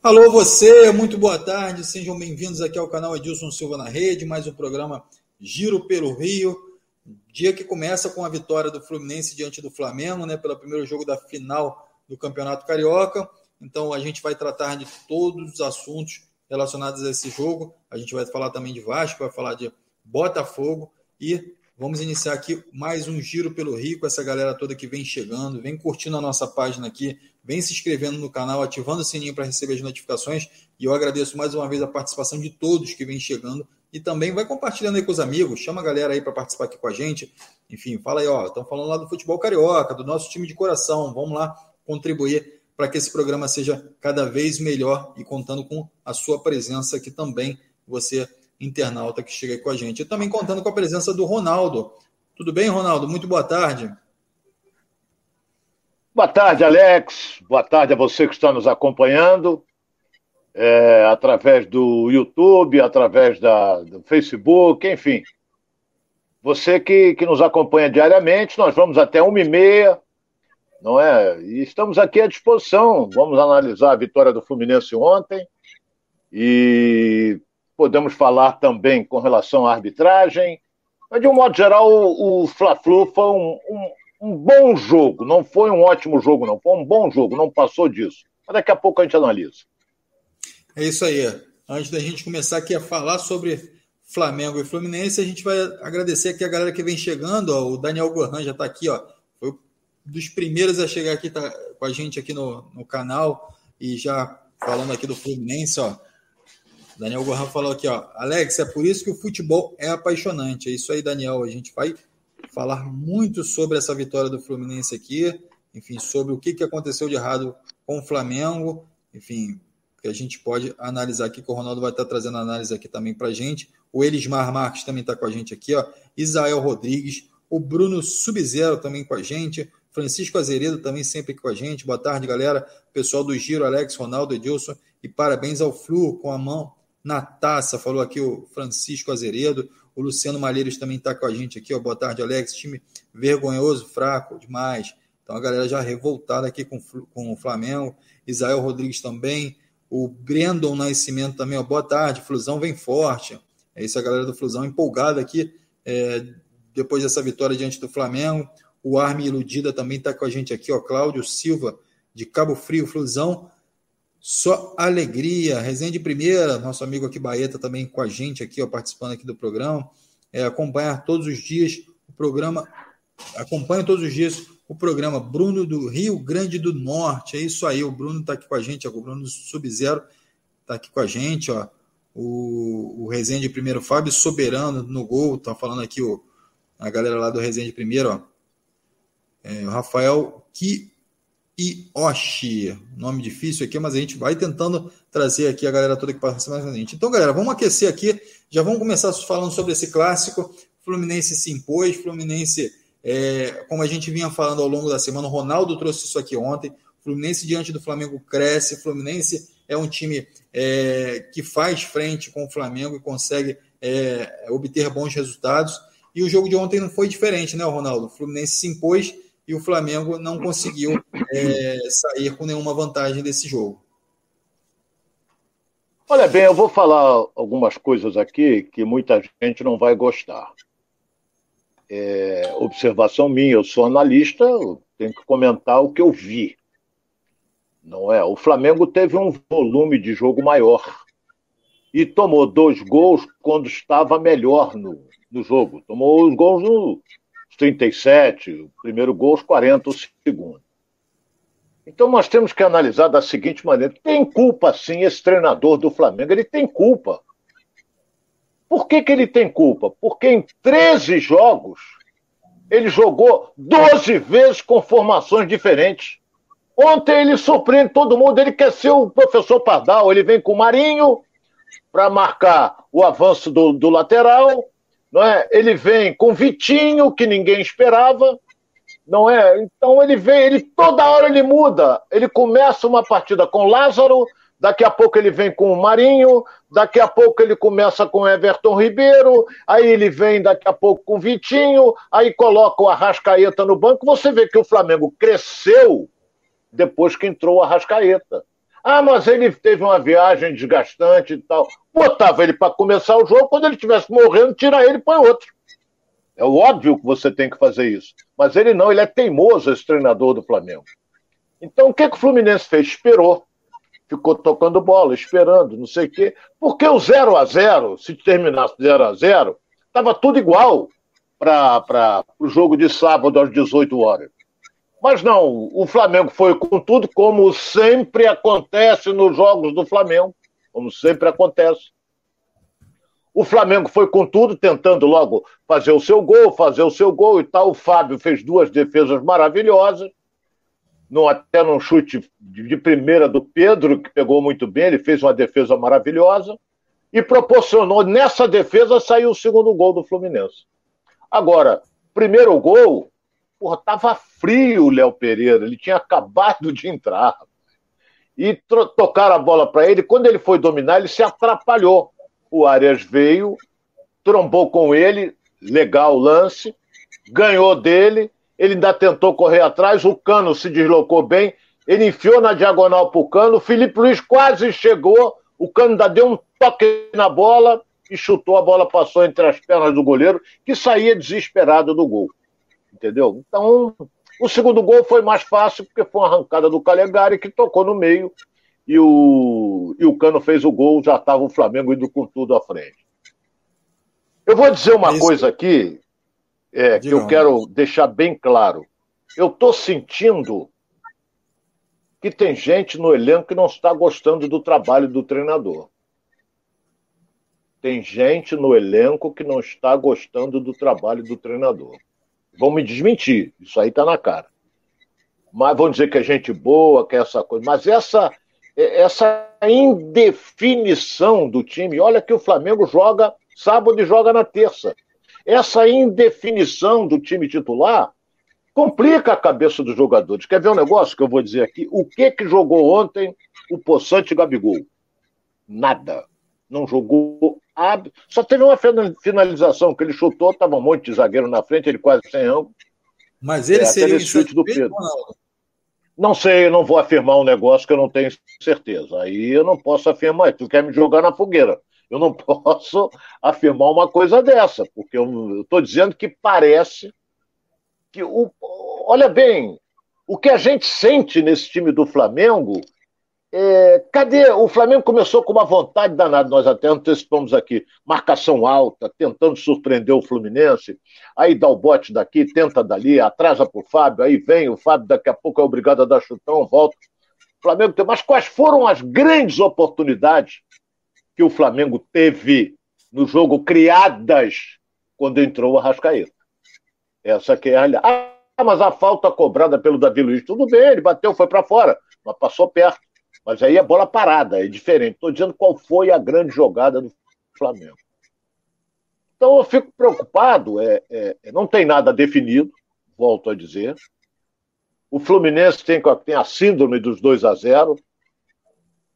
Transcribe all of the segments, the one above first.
Alô, você, muito boa tarde, sejam bem-vindos aqui ao canal Edilson Silva na Rede, mais um programa Giro pelo Rio. Dia que começa com a vitória do Fluminense diante do Flamengo, né, pelo primeiro jogo da final do Campeonato Carioca. Então a gente vai tratar de todos os assuntos relacionados a esse jogo. A gente vai falar também de Vasco, vai falar de Botafogo e vamos iniciar aqui mais um giro pelo Rio com essa galera toda que vem chegando, vem curtindo a nossa página aqui, vem se inscrevendo no canal, ativando o sininho para receber as notificações. E eu agradeço mais uma vez a participação de todos que vem chegando e também vai compartilhando aí com os amigos, chama a galera aí para participar aqui com a gente. Enfim, fala aí, ó, estão falando lá do futebol carioca, do nosso time de coração. Vamos lá contribuir para que esse programa seja cada vez melhor e contando com a sua presença aqui também, você internauta que chega aí com a gente. E também contando com a presença do Ronaldo. Tudo bem, Ronaldo? Muito boa tarde. Boa tarde, Alex. Boa tarde a você que está nos acompanhando é, através do YouTube, através da, do Facebook, enfim. Você que, que nos acompanha diariamente, nós vamos até uma e meia não é? E estamos aqui à disposição. Vamos analisar a vitória do Fluminense ontem e podemos falar também com relação à arbitragem. Mas, de um modo geral, o, o Fla-Flu foi um, um, um, bom jogo. Não foi um ótimo jogo, não. Foi um bom jogo, não passou disso. Mas daqui a pouco a gente analisa. É isso aí. Antes da gente começar aqui a falar sobre Flamengo e Fluminense, a gente vai agradecer aqui a galera que vem chegando. Ó. O Daniel Gohan já está aqui, ó dos primeiros a chegar aqui tá, com a gente aqui no, no canal e já falando aqui do Fluminense, ó. Daniel Gohan falou aqui, ó. Alex, é por isso que o futebol é apaixonante. É isso aí, Daniel. A gente vai falar muito sobre essa vitória do Fluminense aqui, enfim, sobre o que, que aconteceu de errado com o Flamengo, enfim, que a gente pode analisar aqui, que o Ronaldo vai estar trazendo análise aqui também para a gente. O Elismar Marques também está com a gente aqui, ó. Isael Rodrigues, o Bruno Subzero também com a gente, Francisco Azeredo também sempre com a gente. Boa tarde, galera. Pessoal do Giro, Alex, Ronaldo, Edilson. E parabéns ao Flu com a mão na taça. Falou aqui o Francisco Azeredo. O Luciano Malheiros também está com a gente aqui. Ó. Boa tarde, Alex. Time vergonhoso, fraco demais. Então a galera já revoltada aqui com, com o Flamengo. Isael Rodrigues também. O Brandon Nascimento também. Ó. Boa tarde. Flusão vem forte. É isso, a galera do Flusão empolgada aqui é, depois dessa vitória diante do Flamengo. O Arme Iludida também está com a gente aqui, ó. Cláudio Silva, de Cabo Frio, Flusão. Só alegria. Resenha de primeira, nosso amigo aqui Baeta também com a gente aqui, ó, participando aqui do programa. É, acompanhar todos os dias o programa. Acompanha todos os dias o programa Bruno do Rio Grande do Norte. É isso aí, o Bruno está aqui com a gente, ó, o Bruno Sub-Zero está aqui com a gente, ó. O, o Resenha de primeiro, Fábio Soberano no gol, tá falando aqui o, a galera lá do Resenha de primeiro, ó. É, o Rafael Kiyoshi, nome difícil aqui, mas a gente vai tentando trazer aqui a galera toda que participa com a gente. Então, galera, vamos aquecer aqui. Já vamos começar falando sobre esse clássico. Fluminense se impôs, Fluminense, é, como a gente vinha falando ao longo da semana, o Ronaldo trouxe isso aqui ontem. Fluminense diante do Flamengo cresce. Fluminense é um time é, que faz frente com o Flamengo e consegue é, obter bons resultados. E o jogo de ontem não foi diferente, né, Ronaldo? O Fluminense se impôs e o Flamengo não conseguiu é, sair com nenhuma vantagem desse jogo. Olha bem, eu vou falar algumas coisas aqui que muita gente não vai gostar. É, observação minha, eu sou analista, eu tenho que comentar o que eu vi. Não é? O Flamengo teve um volume de jogo maior e tomou dois gols quando estava melhor no, no jogo. Tomou os gols no 37, o primeiro gol aos 40, o segundo. Então nós temos que analisar da seguinte maneira: tem culpa sim esse treinador do Flamengo, ele tem culpa. Por que, que ele tem culpa? Porque em 13 jogos ele jogou 12 vezes com formações diferentes. Ontem ele surpreende todo mundo, ele quer ser o professor Pardal, ele vem com o Marinho para marcar o avanço do, do lateral, não é? Ele vem com Vitinho, que ninguém esperava, não é? Então ele vem, ele toda hora ele muda. Ele começa uma partida com Lázaro, daqui a pouco ele vem com o Marinho, daqui a pouco ele começa com Everton Ribeiro, aí ele vem daqui a pouco com Vitinho, aí coloca o Arrascaeta no banco. Você vê que o Flamengo cresceu depois que entrou o Arrascaeta. Ah, mas ele teve uma viagem desgastante e tal. Botava ele para começar o jogo, quando ele estivesse morrendo, tira ele e põe outro. É óbvio que você tem que fazer isso. Mas ele não, ele é teimoso, esse treinador do Flamengo. Então, o que, que o Fluminense fez? Esperou. Ficou tocando bola, esperando, não sei o quê. Porque o 0 a 0 se terminasse 0 a 0 estava tudo igual para o jogo de sábado às 18 horas. Mas não, o Flamengo foi com tudo, como sempre acontece nos jogos do Flamengo, como sempre acontece. O Flamengo foi com tudo, tentando logo fazer o seu gol, fazer o seu gol e tal. O Fábio fez duas defesas maravilhosas, no, até num chute de primeira do Pedro, que pegou muito bem, ele fez uma defesa maravilhosa e proporcionou, nessa defesa, saiu o segundo gol do Fluminense. Agora, primeiro gol, porra, tava frio o Léo Pereira, ele tinha acabado de entrar. E tocaram a bola para ele, quando ele foi dominar, ele se atrapalhou. O Arias veio, trombou com ele, legal o lance, ganhou dele, ele ainda tentou correr atrás, o Cano se deslocou bem, ele enfiou na diagonal pro Cano, o Felipe Luiz quase chegou, o Cano ainda deu um toque na bola, e chutou, a bola passou entre as pernas do goleiro, que saía desesperado do gol. Entendeu? Então, o segundo gol foi mais fácil, porque foi uma arrancada do Calegari, que tocou no meio, e o, e o Cano fez o gol, já estava o Flamengo indo com tudo à frente. Eu vou dizer uma Isso. coisa aqui, é, que eu quero deixar bem claro. Eu estou sentindo que tem gente no elenco que não está gostando do trabalho do treinador. Tem gente no elenco que não está gostando do trabalho do treinador. Vão me desmentir, isso aí está na cara. Mas vão dizer que é gente boa, que é essa coisa. Mas essa, essa indefinição do time, olha que o Flamengo joga sábado e joga na terça. Essa indefinição do time titular complica a cabeça dos jogadores. Quer ver um negócio que eu vou dizer aqui? O que que jogou ontem o Poçante Gabigol? Nada. Não jogou só teve uma finalização que ele chutou, estava um monte de zagueiro na frente, ele quase sem ângulo. Mas ele é, seria o chute do Pedro. Não sei, eu não vou afirmar um negócio que eu não tenho certeza. Aí eu não posso afirmar. Tu quer me jogar na fogueira? Eu não posso afirmar uma coisa dessa, porque eu estou dizendo que parece que o, olha bem, o que a gente sente nesse time do Flamengo é, cadê? O Flamengo começou com uma vontade danada, nós até antecipamos aqui. Marcação alta, tentando surpreender o Fluminense. Aí dá o bote daqui, tenta dali, atrasa pro Fábio, aí vem o Fábio, daqui a pouco é obrigado a dar chutão, volta. O Flamengo tem. Mas quais foram as grandes oportunidades que o Flamengo teve no jogo criadas quando entrou o Arrascaeta? Essa que é a. Ah, mas a falta cobrada pelo Davi Luiz, tudo bem, ele bateu, foi para fora, mas passou perto. Mas aí é bola parada, é diferente. Estou dizendo qual foi a grande jogada do Flamengo. Então eu fico preocupado, é, é, é não tem nada definido, volto a dizer. O Fluminense tem, tem a síndrome dos 2 a 0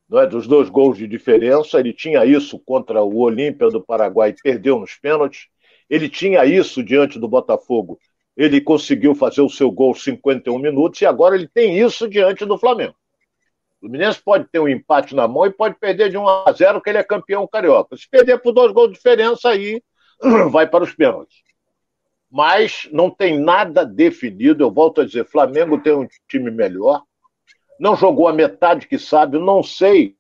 não é, dos dois gols de diferença. Ele tinha isso contra o Olímpia do Paraguai e perdeu nos pênaltis. Ele tinha isso diante do Botafogo. Ele conseguiu fazer o seu gol 51 minutos e agora ele tem isso diante do Flamengo. O Fluminense pode ter um empate na mão e pode perder de 1 a 0 que ele é campeão carioca. Se perder por dois gols de diferença, aí vai para os pênaltis. Mas não tem nada definido. Eu volto a dizer, Flamengo tem um time melhor. Não jogou a metade que sabe, não sei.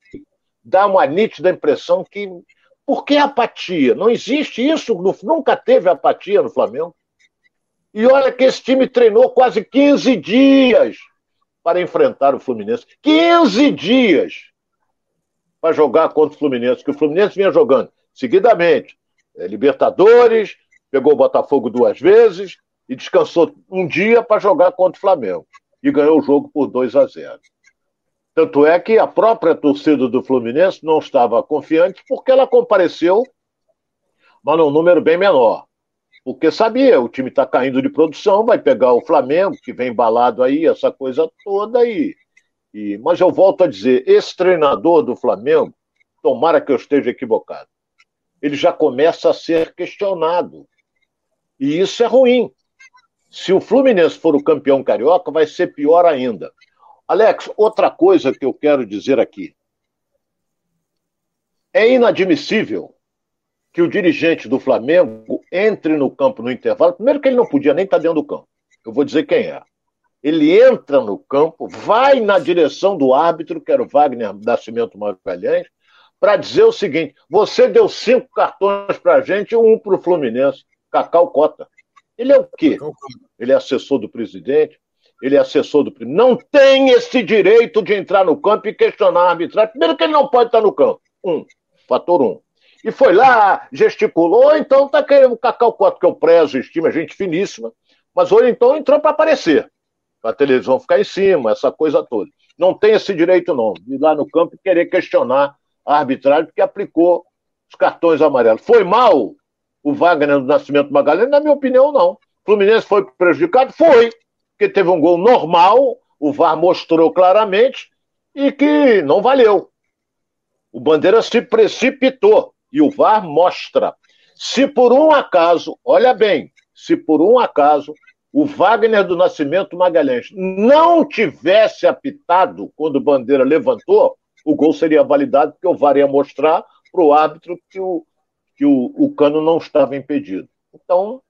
Dá uma nítida impressão que. Por que apatia? Não existe isso, nunca teve apatia no Flamengo. E olha que esse time treinou quase 15 dias para enfrentar o Fluminense. 15 dias para jogar contra o Fluminense, que o Fluminense vinha jogando seguidamente. É, Libertadores, pegou o Botafogo duas vezes e descansou um dia para jogar contra o Flamengo. E ganhou o jogo por 2 a 0. Tanto é que a própria torcida do Fluminense não estava confiante porque ela compareceu, mas num número bem menor porque sabia, o time está caindo de produção, vai pegar o Flamengo, que vem embalado aí, essa coisa toda aí. E, mas eu volto a dizer, esse treinador do Flamengo, tomara que eu esteja equivocado, ele já começa a ser questionado. E isso é ruim. Se o Fluminense for o campeão carioca, vai ser pior ainda. Alex, outra coisa que eu quero dizer aqui. É inadmissível que o dirigente do Flamengo entre no campo no intervalo. Primeiro, que ele não podia nem estar dentro do campo. Eu vou dizer quem é. Ele entra no campo, vai na direção do árbitro, que era o Wagner Nascimento Magalhães, para dizer o seguinte: você deu cinco cartões para a gente e um para o Fluminense. Cacau Cota. Ele é o quê? Ele é assessor do presidente, ele é assessor do presidente. Não tem esse direito de entrar no campo e questionar a arbitragem. Primeiro que ele não pode estar no campo. Um. Fator um. E foi lá, gesticulou, então tá querendo o Cacau Cota, que eu prezo, estima, gente finíssima, mas hoje então entrou para aparecer. A televisão ficar em cima, essa coisa toda. Não tem esse direito, não, de ir lá no campo e querer questionar a arbitragem, porque aplicou os cartões amarelos. Foi mal o Wagner do Nascimento Magalhães? Na minha opinião, não. O Fluminense foi prejudicado? Foi, porque teve um gol normal, o VAR mostrou claramente, e que não valeu. O Bandeira se precipitou e o VAR mostra. Se por um acaso, olha bem, se por um acaso o Wagner do Nascimento Magalhães não tivesse apitado quando o Bandeira levantou, o gol seria validado, porque o VAR ia mostrar para o árbitro que, o, que o, o cano não estava impedido. Então, o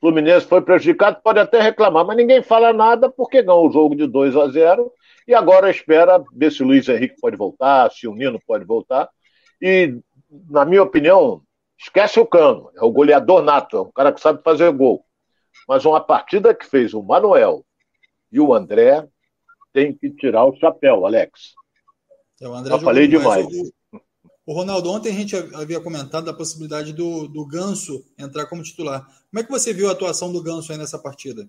Fluminense foi prejudicado, pode até reclamar, mas ninguém fala nada porque ganhou o jogo de 2 a 0 e agora espera ver se o Luiz Henrique pode voltar, se o Nino pode voltar. E, na minha opinião, esquece o Cano. É o goleador nato, é um cara que sabe fazer gol. Mas uma partida que fez o Manuel e o André tem que tirar o chapéu, Alex. É, Já falei demais. O, o, Ronaldo, ontem a gente havia comentado a possibilidade do, do Ganso entrar como titular. Como é que você viu a atuação do Ganso aí nessa partida?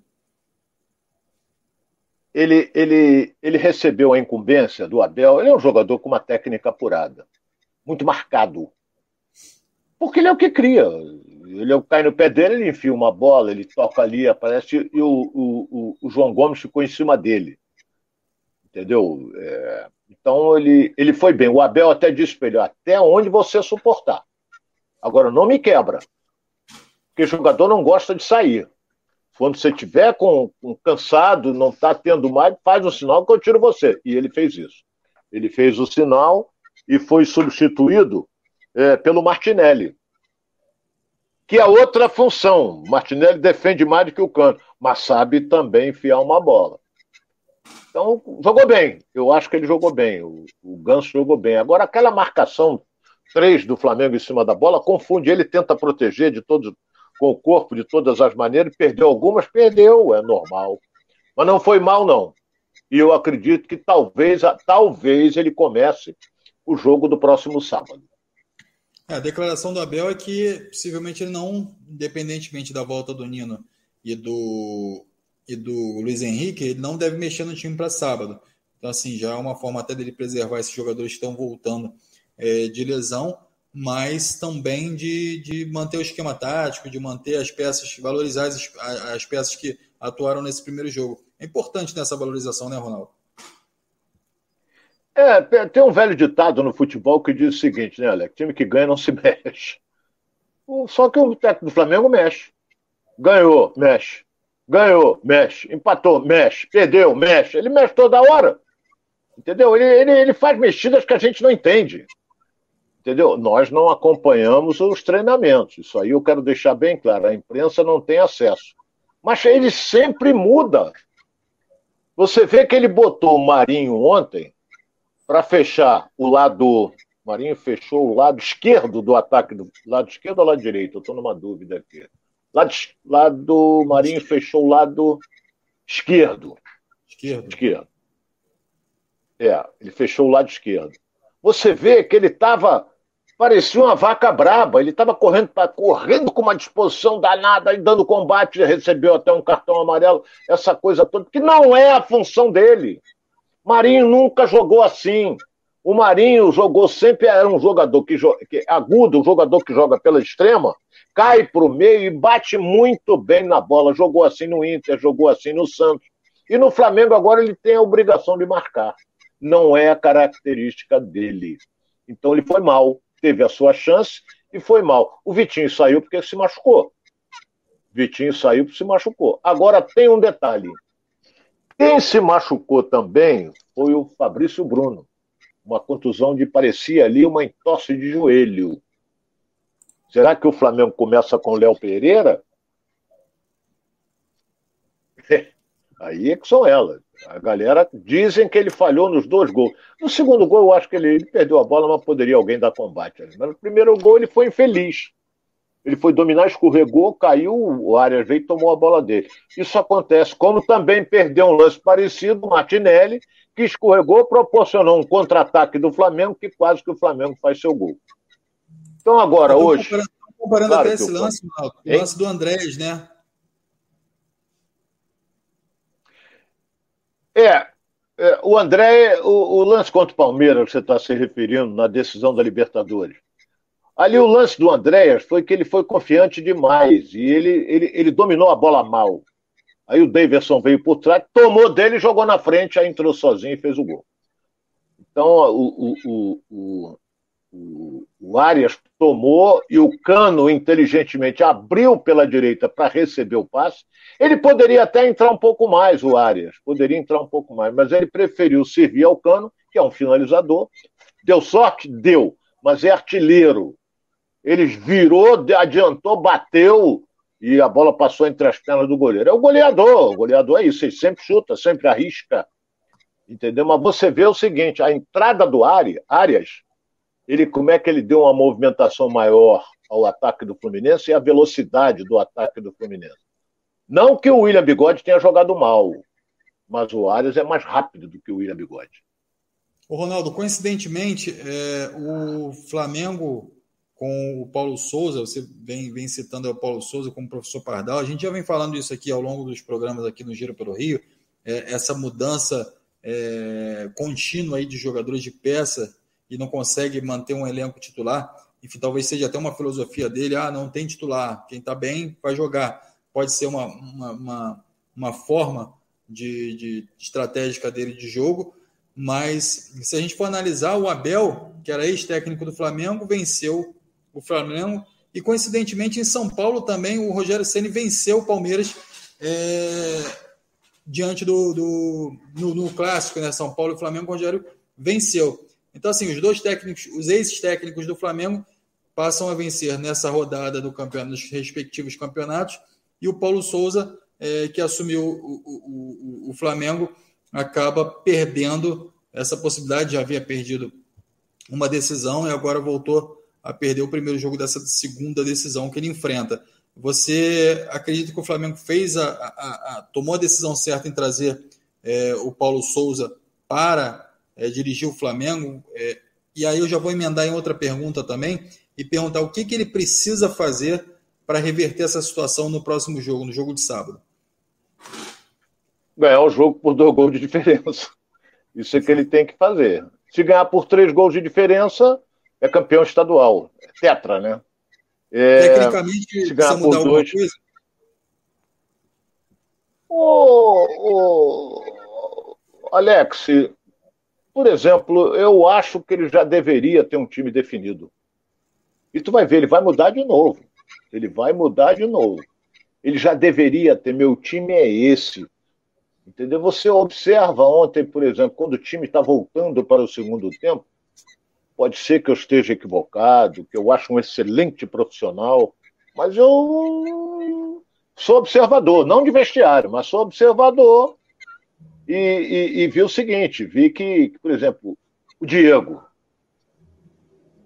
ele, ele, ele recebeu a incumbência do Abel. Ele é um jogador com uma técnica apurada, muito marcado. Porque ele é o que cria. Ele é cai no pé dele, ele enfia uma bola, ele toca ali, aparece, e o, o, o João Gomes ficou em cima dele. Entendeu? É, então ele, ele foi bem. O Abel até disse para ele: até onde você suportar. Agora, não me quebra. Porque jogador não gosta de sair. Quando você tiver com, com cansado, não está tendo mais, faz um sinal que eu tiro você. E ele fez isso. Ele fez o sinal e foi substituído é, pelo Martinelli. Que é outra função. Martinelli defende mais do que o canto, mas sabe também enfiar uma bola. Então, jogou bem. Eu acho que ele jogou bem. O, o Ganso jogou bem. Agora, aquela marcação 3 do Flamengo em cima da bola confunde. Ele tenta proteger de todos, com o corpo de todas as maneiras, perdeu algumas, perdeu, é normal. Mas não foi mal, não. E eu acredito que talvez, talvez ele comece o jogo do próximo sábado. É, a declaração do Abel é que possivelmente ele não, independentemente da volta do Nino e do, e do Luiz Henrique, ele não deve mexer no time para sábado. Então, assim, já é uma forma até dele preservar esses jogadores que estão voltando é, de lesão mas também de, de manter o esquema tático, de manter as peças, valorizar as, as peças que atuaram nesse primeiro jogo. É importante nessa valorização, né, Ronaldo? É, tem um velho ditado no futebol que diz o seguinte, né, Alex? Time que ganha não se mexe. Só que o técnico do Flamengo mexe. Ganhou, mexe. Ganhou, mexe. Empatou, mexe. Perdeu, mexe. Ele mexe toda hora. Entendeu? Ele, ele, ele faz mexidas que a gente não entende entendeu? Nós não acompanhamos os treinamentos. Isso aí eu quero deixar bem claro. A imprensa não tem acesso. Mas ele sempre muda. Você vê que ele botou o Marinho ontem para fechar o lado. Marinho fechou o lado esquerdo do ataque. Do lado esquerdo ou lado direito? Eu estou numa dúvida aqui. Lado, lado Marinho fechou o lado esquerdo. Esquerdo. Esquerdo. É, ele fechou o lado esquerdo. Você vê que ele estava parecia uma vaca braba. Ele estava correndo, correndo com uma disposição danada e dando combate, recebeu até um cartão amarelo, essa coisa toda, que não é a função dele. Marinho nunca jogou assim. O Marinho jogou sempre, era um jogador que, que agudo, um jogador que joga pela extrema, cai para o meio e bate muito bem na bola. Jogou assim no Inter, jogou assim no Santos. E no Flamengo agora ele tem a obrigação de marcar. Não é a característica dele. Então ele foi mal teve a sua chance e foi mal. O Vitinho saiu porque se machucou. Vitinho saiu porque se machucou. Agora tem um detalhe. Quem se machucou também foi o Fabrício Bruno. Uma contusão de parecia ali uma entorse de joelho. Será que o Flamengo começa com o Léo Pereira? Aí é que são elas. A galera dizem que ele falhou nos dois gols. No segundo gol, eu acho que ele, ele perdeu a bola, mas poderia alguém dar combate. Mas no primeiro gol, ele foi infeliz. Ele foi dominar, escorregou, caiu, o Arias veio e tomou a bola dele. Isso acontece, como também perdeu um lance parecido, o Martinelli, que escorregou, proporcionou um contra-ataque do Flamengo, que quase que o Flamengo faz seu gol. Então, agora, hoje. Comparando, comparando claro até esse lance, o lance do Andrés, né? É, é, o André, o, o, lance contra o Palmeiras, que você está se referindo na decisão da Libertadores. Ali o lance do Andréas foi que ele foi confiante demais e ele, ele, ele dominou a bola mal. Aí o Davidson veio por trás, tomou dele, jogou na frente, aí entrou sozinho e fez o gol. Então o, o, o, o, o Arias tomou e o Cano inteligentemente abriu pela direita para receber o passe. Ele poderia até entrar um pouco mais, o Arias, poderia entrar um pouco mais, mas ele preferiu servir ao Cano, que é um finalizador. Deu sorte? Deu, mas é artilheiro. Ele virou, adiantou, bateu e a bola passou entre as pernas do goleiro. É o goleador, o goleador é isso, ele sempre chuta, sempre arrisca. Entendeu? Mas você vê o seguinte: a entrada do Arias ele como é que ele deu uma movimentação maior ao ataque do Fluminense e a velocidade do ataque do Fluminense. Não que o William Bigode tenha jogado mal, mas o Arias é mais rápido do que o William Bigode. O Ronaldo, coincidentemente, é, o Flamengo com o Paulo Souza, você vem, vem citando o Paulo Souza como professor Pardal, a gente já vem falando isso aqui ao longo dos programas aqui no Giro pelo Rio, é, essa mudança é, contínua aí de jogadores de peça e não consegue manter um elenco titular, enfim, talvez seja até uma filosofia dele, ah, não tem titular, quem está bem vai jogar. Pode ser uma, uma, uma, uma forma de, de, estratégica dele de jogo, mas se a gente for analisar, o Abel, que era ex-técnico do Flamengo, venceu o Flamengo, e coincidentemente em São Paulo também o Rogério Ceni venceu o Palmeiras é, diante do, do no, no, clássico, né? São Paulo e Flamengo, o Rogério venceu. Então, assim, os dois técnicos, os ex-técnicos do Flamengo passam a vencer nessa rodada do campeonato, nos respectivos campeonatos, e o Paulo Souza, é, que assumiu o, o, o, Flamengo, acaba perdendo essa possibilidade, já havia perdido uma decisão e agora voltou a perder o primeiro jogo dessa segunda decisão que ele enfrenta. Você acredita que o Flamengo fez a, a, a tomou a decisão certa em trazer é, o Paulo Souza para é, dirigiu o Flamengo. É, e aí eu já vou emendar em outra pergunta também e perguntar o que, que ele precisa fazer para reverter essa situação no próximo jogo, no jogo de sábado. Ganhar o jogo por dois gols de diferença. Isso é que ele tem que fazer. Se ganhar por três gols de diferença, é campeão estadual. É tetra, né? É, Tecnicamente, se ganhar por dois... coisa? Ô, ô, Alex, por exemplo, eu acho que ele já deveria ter um time definido. E tu vai ver, ele vai mudar de novo. Ele vai mudar de novo. Ele já deveria ter, meu time é esse. Entendeu? Você observa ontem, por exemplo, quando o time está voltando para o segundo tempo, pode ser que eu esteja equivocado, que eu acho um excelente profissional, mas eu sou observador, não de vestiário, mas sou observador e, e, e vi o seguinte: vi que, por exemplo, o Diego,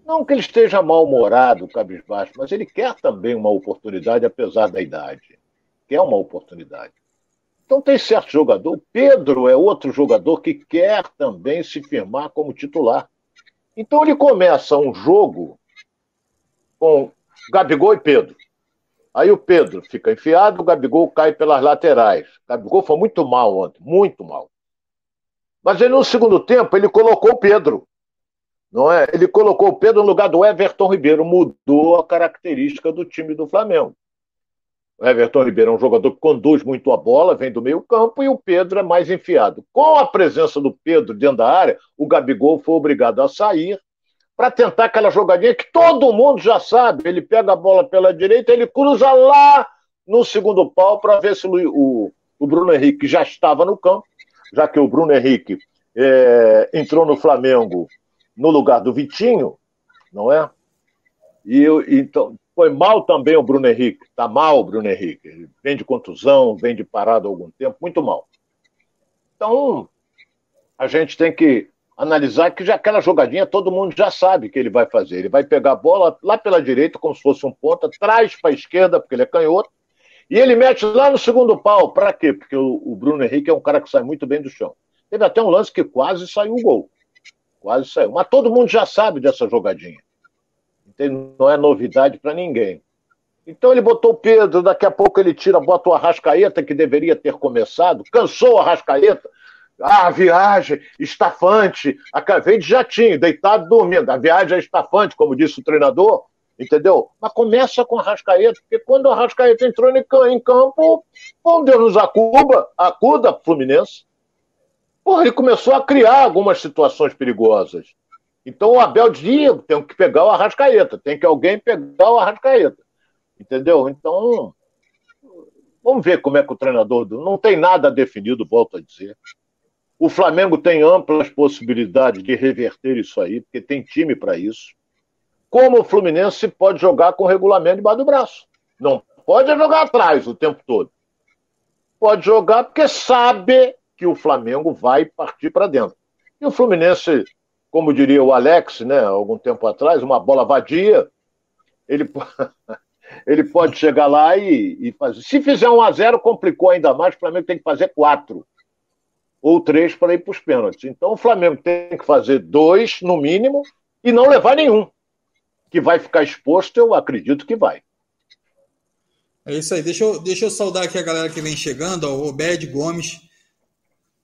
não que ele esteja mal-humorado, cabisbaixo, mas ele quer também uma oportunidade, apesar da idade. Quer uma oportunidade. Então tem certo jogador. O Pedro é outro jogador que quer também se firmar como titular. Então ele começa um jogo com Gabigol e Pedro. Aí o Pedro fica enfiado, o Gabigol cai pelas laterais. O Gabigol foi muito mal ontem, muito mal. Mas ele no segundo tempo ele colocou o Pedro. Não é? Ele colocou o Pedro no lugar do Everton Ribeiro, mudou a característica do time do Flamengo. O Everton Ribeiro é um jogador que conduz muito a bola, vem do meio-campo, e o Pedro é mais enfiado. Com a presença do Pedro dentro da área, o Gabigol foi obrigado a sair para tentar aquela jogadinha que todo mundo já sabe. Ele pega a bola pela direita, ele cruza lá no segundo pau para ver se o, o, o, Bruno Henrique já estava no campo, já que o Bruno Henrique é, entrou no Flamengo no lugar do Vitinho, não é? E eu, então, foi mal também o Bruno Henrique. Está mal o Bruno Henrique. Ele vem de contusão, vem de parado há algum tempo, muito mal. Então, a gente tem que analisar que já aquela jogadinha todo mundo já sabe que ele vai fazer. Ele vai pegar a bola lá pela direita, como se fosse um ponta, traz para a esquerda, porque ele é canhoto, e ele mete lá no segundo pau. Para quê? Porque o, Bruno Henrique é um cara que sai muito bem do chão. Teve até um lance que quase saiu o gol. Quase saiu. Mas todo mundo já sabe dessa jogadinha. Não é novidade para ninguém. Então ele botou o Pedro, daqui a pouco ele tira, bota o Arrascaeta, que deveria ter começado, cansou o Arrascaeta. Ah, viagem, estafante, acabei de jatinho, deitado dormindo. A viagem é estafante, como disse o treinador, entendeu? Mas começa com o Arrascaeta, porque quando o Arrascaeta entrou em campo, bom Deus nos acuba, acuda Fluminense. Porra, ele começou a criar algumas situações perigosas. Então o Abel dizia, tem que pegar o Arrascaeta, tem que alguém pegar o Arrascaeta. Entendeu? Então, vamos ver como é que o treinador. Não tem nada definido, volto a dizer. O Flamengo tem amplas possibilidades de reverter isso aí, porque tem time para isso. Como o Fluminense pode jogar com o regulamento debaixo do braço? Não pode jogar atrás o tempo todo. Pode jogar porque sabe que o Flamengo vai partir para dentro. E o Fluminense, como diria o Alex, né, algum tempo atrás, uma bola vadia, ele ele pode chegar lá e, e fazer. Se fizer um a 0 complicou ainda mais, o Flamengo tem que fazer quatro ou três para ir para os pênaltis. Então o Flamengo tem que fazer dois, no mínimo, e não levar nenhum. Que vai ficar exposto, eu acredito que vai. É isso aí. Deixa eu, deixa eu saudar aqui a galera que vem chegando. Ó, o Obed Gomes.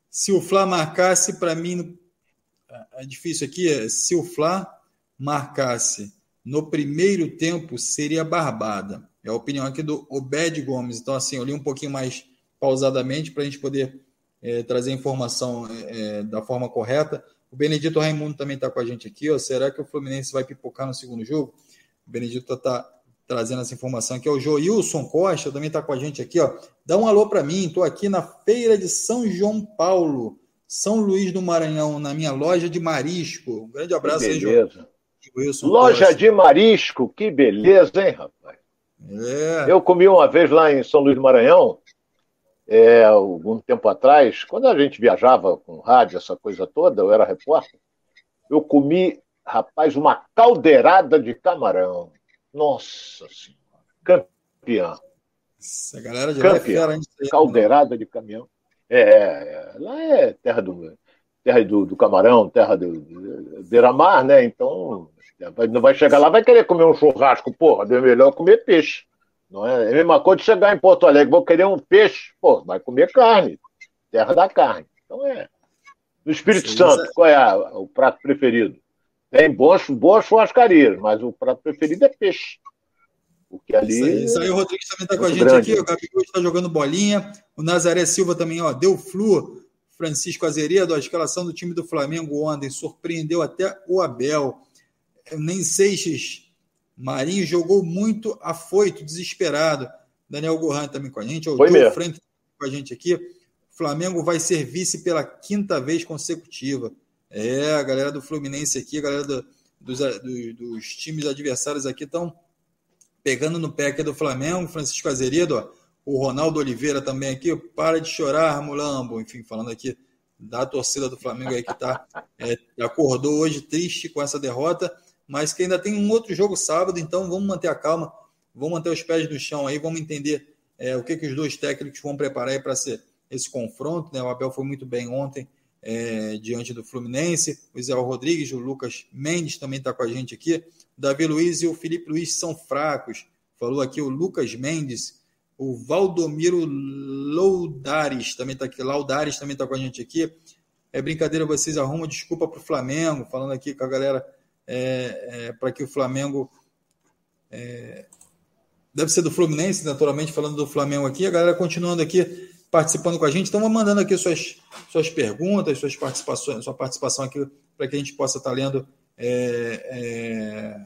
Se o Fla marcasse, para mim, é difícil aqui, é, se o Fla marcasse no primeiro tempo seria barbada. É a opinião aqui do Obed Gomes. Então, assim, eu li um pouquinho mais pausadamente para a gente poder é, trazer a informação é, é, da forma correta. O Benedito Raimundo também está com a gente aqui. Ó. Será que o Fluminense vai pipocar no segundo jogo? O Benedito está tá trazendo essa informação aqui. O Joilson Costa também está com a gente aqui. Ó. Dá um alô para mim. Estou aqui na feira de São João Paulo, São Luís do Maranhão, na minha loja de marisco. Um grande abraço aí, João. Wilson Loja Costa. de marisco, que beleza, hein, rapaz? É. Eu comi uma vez lá em São Luís do Maranhão, é, algum tempo atrás, quando a gente viajava com rádio, essa coisa toda, eu era repórter, eu comi, rapaz, uma caldeirada de camarão. Nossa Senhora, campeã. Essa galera de campeã. Lá é caldeirada de caminhão. É, é, lá é terra do, terra do, do camarão, terra do, do beira-mar, né? Então, não vai chegar lá, vai querer comer um churrasco, porra, é melhor comer peixe. Não é? é a mesma coisa de chegar em Porto Alegre, vou querer um peixe, pô, vai comer carne, terra da carne. Então é. No Espírito Sim, Santo, é... qual é a, o prato preferido? Tem boas, boas churrascarias, mas o prato preferido é peixe. Porque ali. Isso aí, isso aí o Rodrigues também está com a gente grande. aqui, o Gabigol está jogando bolinha, o Nazaré Silva também, ó, deu flu. Francisco Azeredo, a escalação do time do Flamengo ontem surpreendeu até o Abel. Nem Seixas Marinho jogou muito afoito, desesperado. Daniel Gohan também com a gente. O Joe Frank com a gente aqui. O Flamengo vai ser vice pela quinta vez consecutiva. É, a galera do Fluminense aqui, a galera do, dos, do, dos times adversários aqui estão pegando no pé aqui do Flamengo. Francisco Azeredo, ó, o Ronaldo Oliveira também aqui. Para de chorar, Mulambo. Enfim, falando aqui da torcida do Flamengo aí que tá, é, acordou hoje triste com essa derrota mas que ainda tem um outro jogo sábado, então vamos manter a calma, vamos manter os pés no chão aí, vamos entender é, o que, que os dois técnicos vão preparar para esse confronto. Né? O Abel foi muito bem ontem é, diante do Fluminense, o Israel Rodrigues, o Lucas Mendes também está com a gente aqui, Davi Luiz e o Felipe Luiz são fracos. Falou aqui o Lucas Mendes, o Valdomiro Laudares também está aqui, Laudares também está com a gente aqui. É brincadeira, vocês arrumam desculpa para o Flamengo, falando aqui com a galera é, é, para que o Flamengo. É, deve ser do Fluminense, naturalmente, falando do Flamengo aqui. A galera continuando aqui participando com a gente. Então, vão mandando aqui suas, suas perguntas, suas participações, sua participação aqui, para que a gente possa estar tá lendo é, é,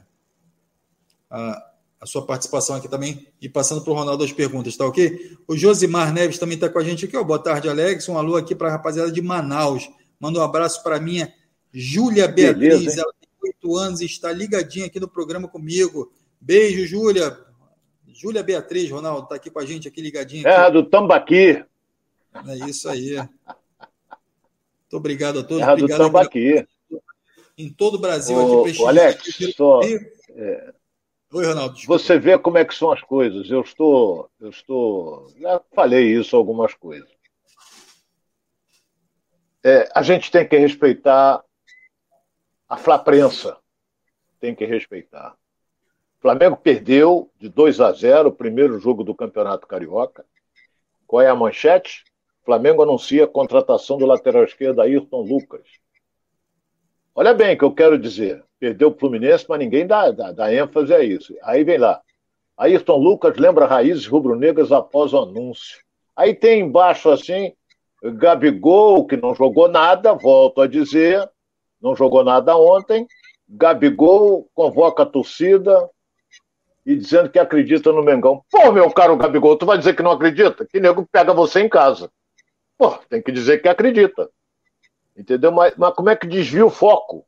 a, a, sua participação aqui também e passando para o Ronaldo as perguntas, tá ok? O Josimar Neves também está com a gente aqui. Ó. Boa tarde, Alex. Um alô aqui para a rapaziada de Manaus. Manda um abraço para minha Júlia Beatriz. Beleza, ela tem oito anos e está ligadinha aqui no programa comigo. Beijo, Júlia. Júlia Beatriz, Ronaldo, está aqui com a gente, aqui ligadinha. Aqui. É, do Tambaqui. É isso aí. Muito obrigado a todos. É, do Tambaqui. Em todo o Brasil. Ô, aqui, Alex, só, é, Oi, Ronaldo. Desculpa. Você vê como é que são as coisas. Eu estou, eu estou, já falei isso algumas coisas. É, a gente tem que respeitar a Flaprensa. Tem que respeitar. O Flamengo perdeu de 2 a 0 o primeiro jogo do Campeonato Carioca. Qual é a manchete? O Flamengo anuncia a contratação do lateral esquerdo Ayrton Lucas. Olha bem o que eu quero dizer. Perdeu o Fluminense, mas ninguém dá, dá, dá ênfase a isso. Aí vem lá. Ayrton Lucas lembra raízes rubro-negras após o anúncio. Aí tem embaixo assim, Gabigol, que não jogou nada, volto a dizer, não jogou nada ontem. Gabigol convoca a torcida e dizendo que acredita no Mengão. Pô, meu caro Gabigol, tu vai dizer que não acredita? Que nego pega você em casa. Pô, tem que dizer que acredita. Entendeu? Mas, mas como é que desvia o foco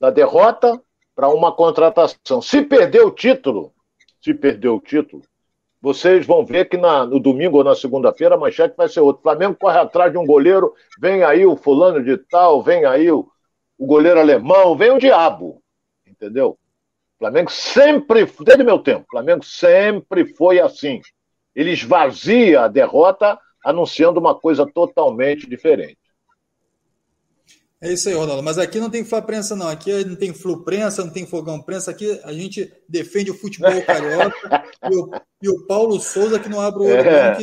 da derrota para uma contratação? Se perder o título, se perder o título, vocês vão ver que na, no domingo ou na segunda-feira a manchete vai ser outra. O Flamengo corre atrás de um goleiro, vem aí o fulano de tal, vem aí o, o goleiro alemão, vem o diabo. Entendeu? O Flamengo sempre, desde meu tempo, o Flamengo sempre foi assim. Ele esvazia a derrota anunciando uma coisa totalmente diferente. É isso aí, Ronaldo. Mas aqui não tem Fla-prensa, não. Aqui não tem Flu-prensa, não tem Fogão-prensa. Aqui a gente defende o futebol carioca e, o, e, o, Paulo Souza que não abre o olho, é.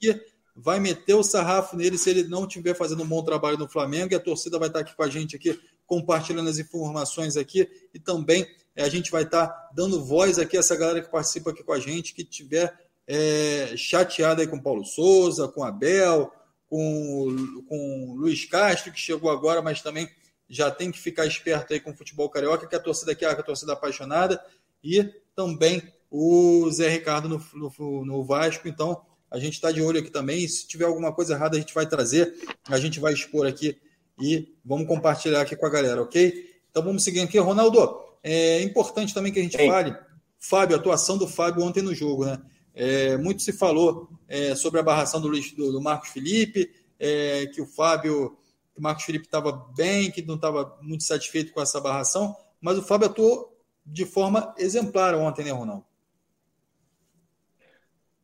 que vai meter o sarrafo nele se ele não estiver fazendo um bom trabalho no Flamengo. E a torcida vai estar aqui com a gente aqui, compartilhando as informações aqui. E também é, a gente vai estar dando voz aqui a essa galera que participa aqui com a gente, que tiver é, chateada aí com o Paulo Souza, com o Abel, com, com o Luiz Castro, que chegou agora, mas também já tem que ficar esperto aí com o futebol carioca, que a torcida aqui é a torcida apaixonada, e também o Zé Ricardo no, no, no Vasco. Então, a gente está de olho aqui também. E se tiver alguma coisa errada, a gente vai trazer, a gente vai expor aqui e vamos compartilhar aqui com a galera, ok? Então vamos seguir aqui. Ronaldo, é importante também que a gente Sim. fale, Fábio, a atuação do Fábio ontem no jogo, né? É, muito se falou é, sobre a barração do, Luiz, do, do Marcos Felipe, é, que o Fábio, que o Marcos Felipe estava bem, que não estava muito satisfeito com essa barração, mas o Fábio atuou de forma exemplar ontem, né, Ronaldo?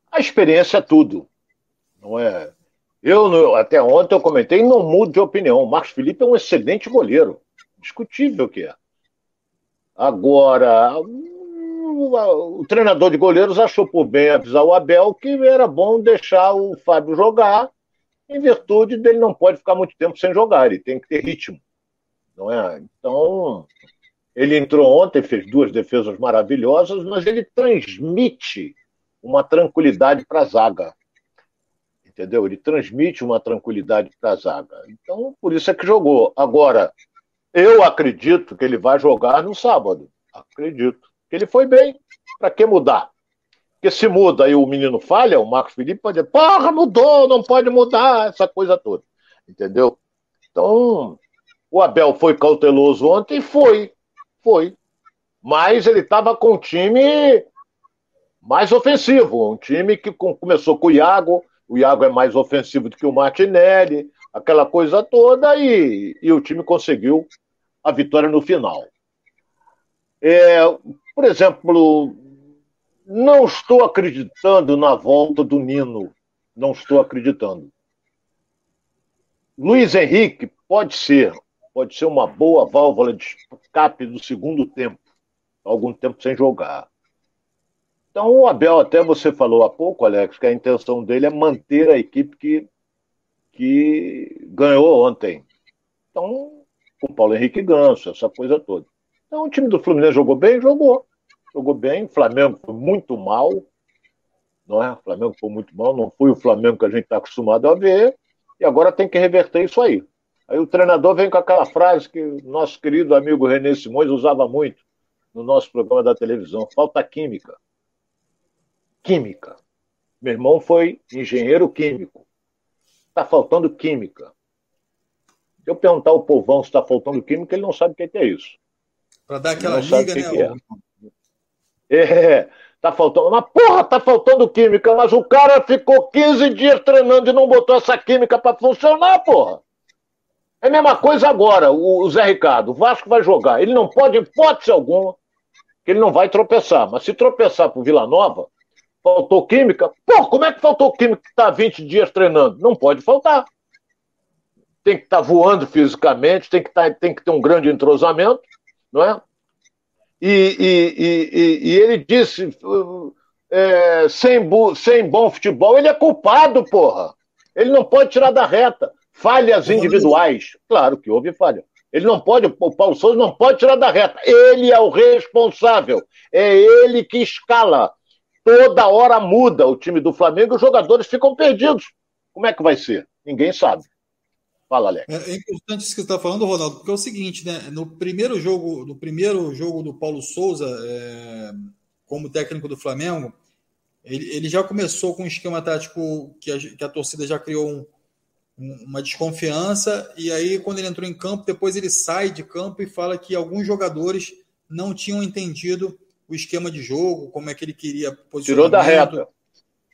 A experiência é tudo, não é? Eu, até ontem, eu comentei não mudo de opinião. O Marcos Felipe é um excelente goleiro. Discutível que é. Agora, o, treinador de goleiros achou por bem avisar o Abel que era bom deixar o Fábio jogar, em virtude dele não pode ficar muito tempo sem jogar, ele tem que ter ritmo. Não é? Então, ele entrou ontem, fez duas defesas maravilhosas, mas ele transmite uma tranquilidade para a zaga. Entendeu? Ele transmite uma tranquilidade para a zaga. Então, por isso é que jogou. Agora, eu acredito que ele vai jogar no sábado. Acredito. Ele foi bem. Para que mudar? Porque se muda e o menino falha, o Marcos Felipe pode dizer, porra, mudou, não pode mudar, essa coisa toda. Entendeu? Então, o Abel foi cauteloso ontem, foi. Foi. Mas ele estava com um time mais ofensivo, um time que começou com o Iago, o Iago é mais ofensivo do que o Martinelli, aquela coisa toda, e, e o time conseguiu a vitória no final. É, por exemplo, não estou acreditando na volta do Nino. Não estou acreditando. Luiz Henrique pode ser, pode ser uma boa válvula de escape do segundo tempo, algum tempo sem jogar. Então, o Abel, até você falou há pouco, Alex, que a intenção dele é manter a equipe que, que ganhou ontem. Então, com o Paulo Henrique Ganso, essa coisa toda. Então, o time do Fluminense jogou bem? Jogou. Jogou bem. O Flamengo foi muito mal. Não é? O Flamengo foi muito mal. Não foi o Flamengo que a gente está acostumado a ver. E agora tem que reverter isso aí. Aí o treinador vem com aquela frase que o nosso querido amigo René Simões usava muito no nosso programa da televisão: falta química. Química. Meu irmão foi engenheiro químico. Está faltando química. Se eu perguntar ao povão se está faltando química, ele não sabe o que é isso. Para dar aquela liga, né? Que é. é, tá faltando. Mas porra, tá faltando química, mas o cara ficou 15 dias treinando e não botou essa química para funcionar, porra. É a mesma coisa agora, o, Zé Ricardo. O Vasco vai jogar. Ele não pode, hipótese alguma, que ele não vai tropeçar. Mas se tropeçar pro Vila Nova, faltou química. Pô, como é que faltou química que está 20 dias treinando? Não pode faltar. Tem que estar tá voando fisicamente, tem que, tá, tem que ter um grande entrosamento, não é? E, e, e, e ele disse: é, sem, sem bom futebol, ele é culpado, porra. Ele não pode tirar da reta. Falhas individuais. Claro que houve falha. Ele não pode, o Paulo Souza não pode tirar da reta. Ele é o responsável. É ele que escala. Toda hora muda o time do Flamengo e os jogadores ficam perdidos. Como é que vai ser? Ninguém sabe. Fala, Alex. É, é importante isso que você está falando, Ronaldo, porque é o seguinte, né? No primeiro jogo, no primeiro jogo do Paulo Souza, é, como técnico do Flamengo, ele, ele, já começou com um esquema tático que a, que a torcida já criou um, uma desconfiança, e aí, quando ele entrou em campo, depois ele sai de campo e fala que alguns jogadores não tinham entendido o esquema de jogo, como é que ele queria posicionar. Tirou da reta.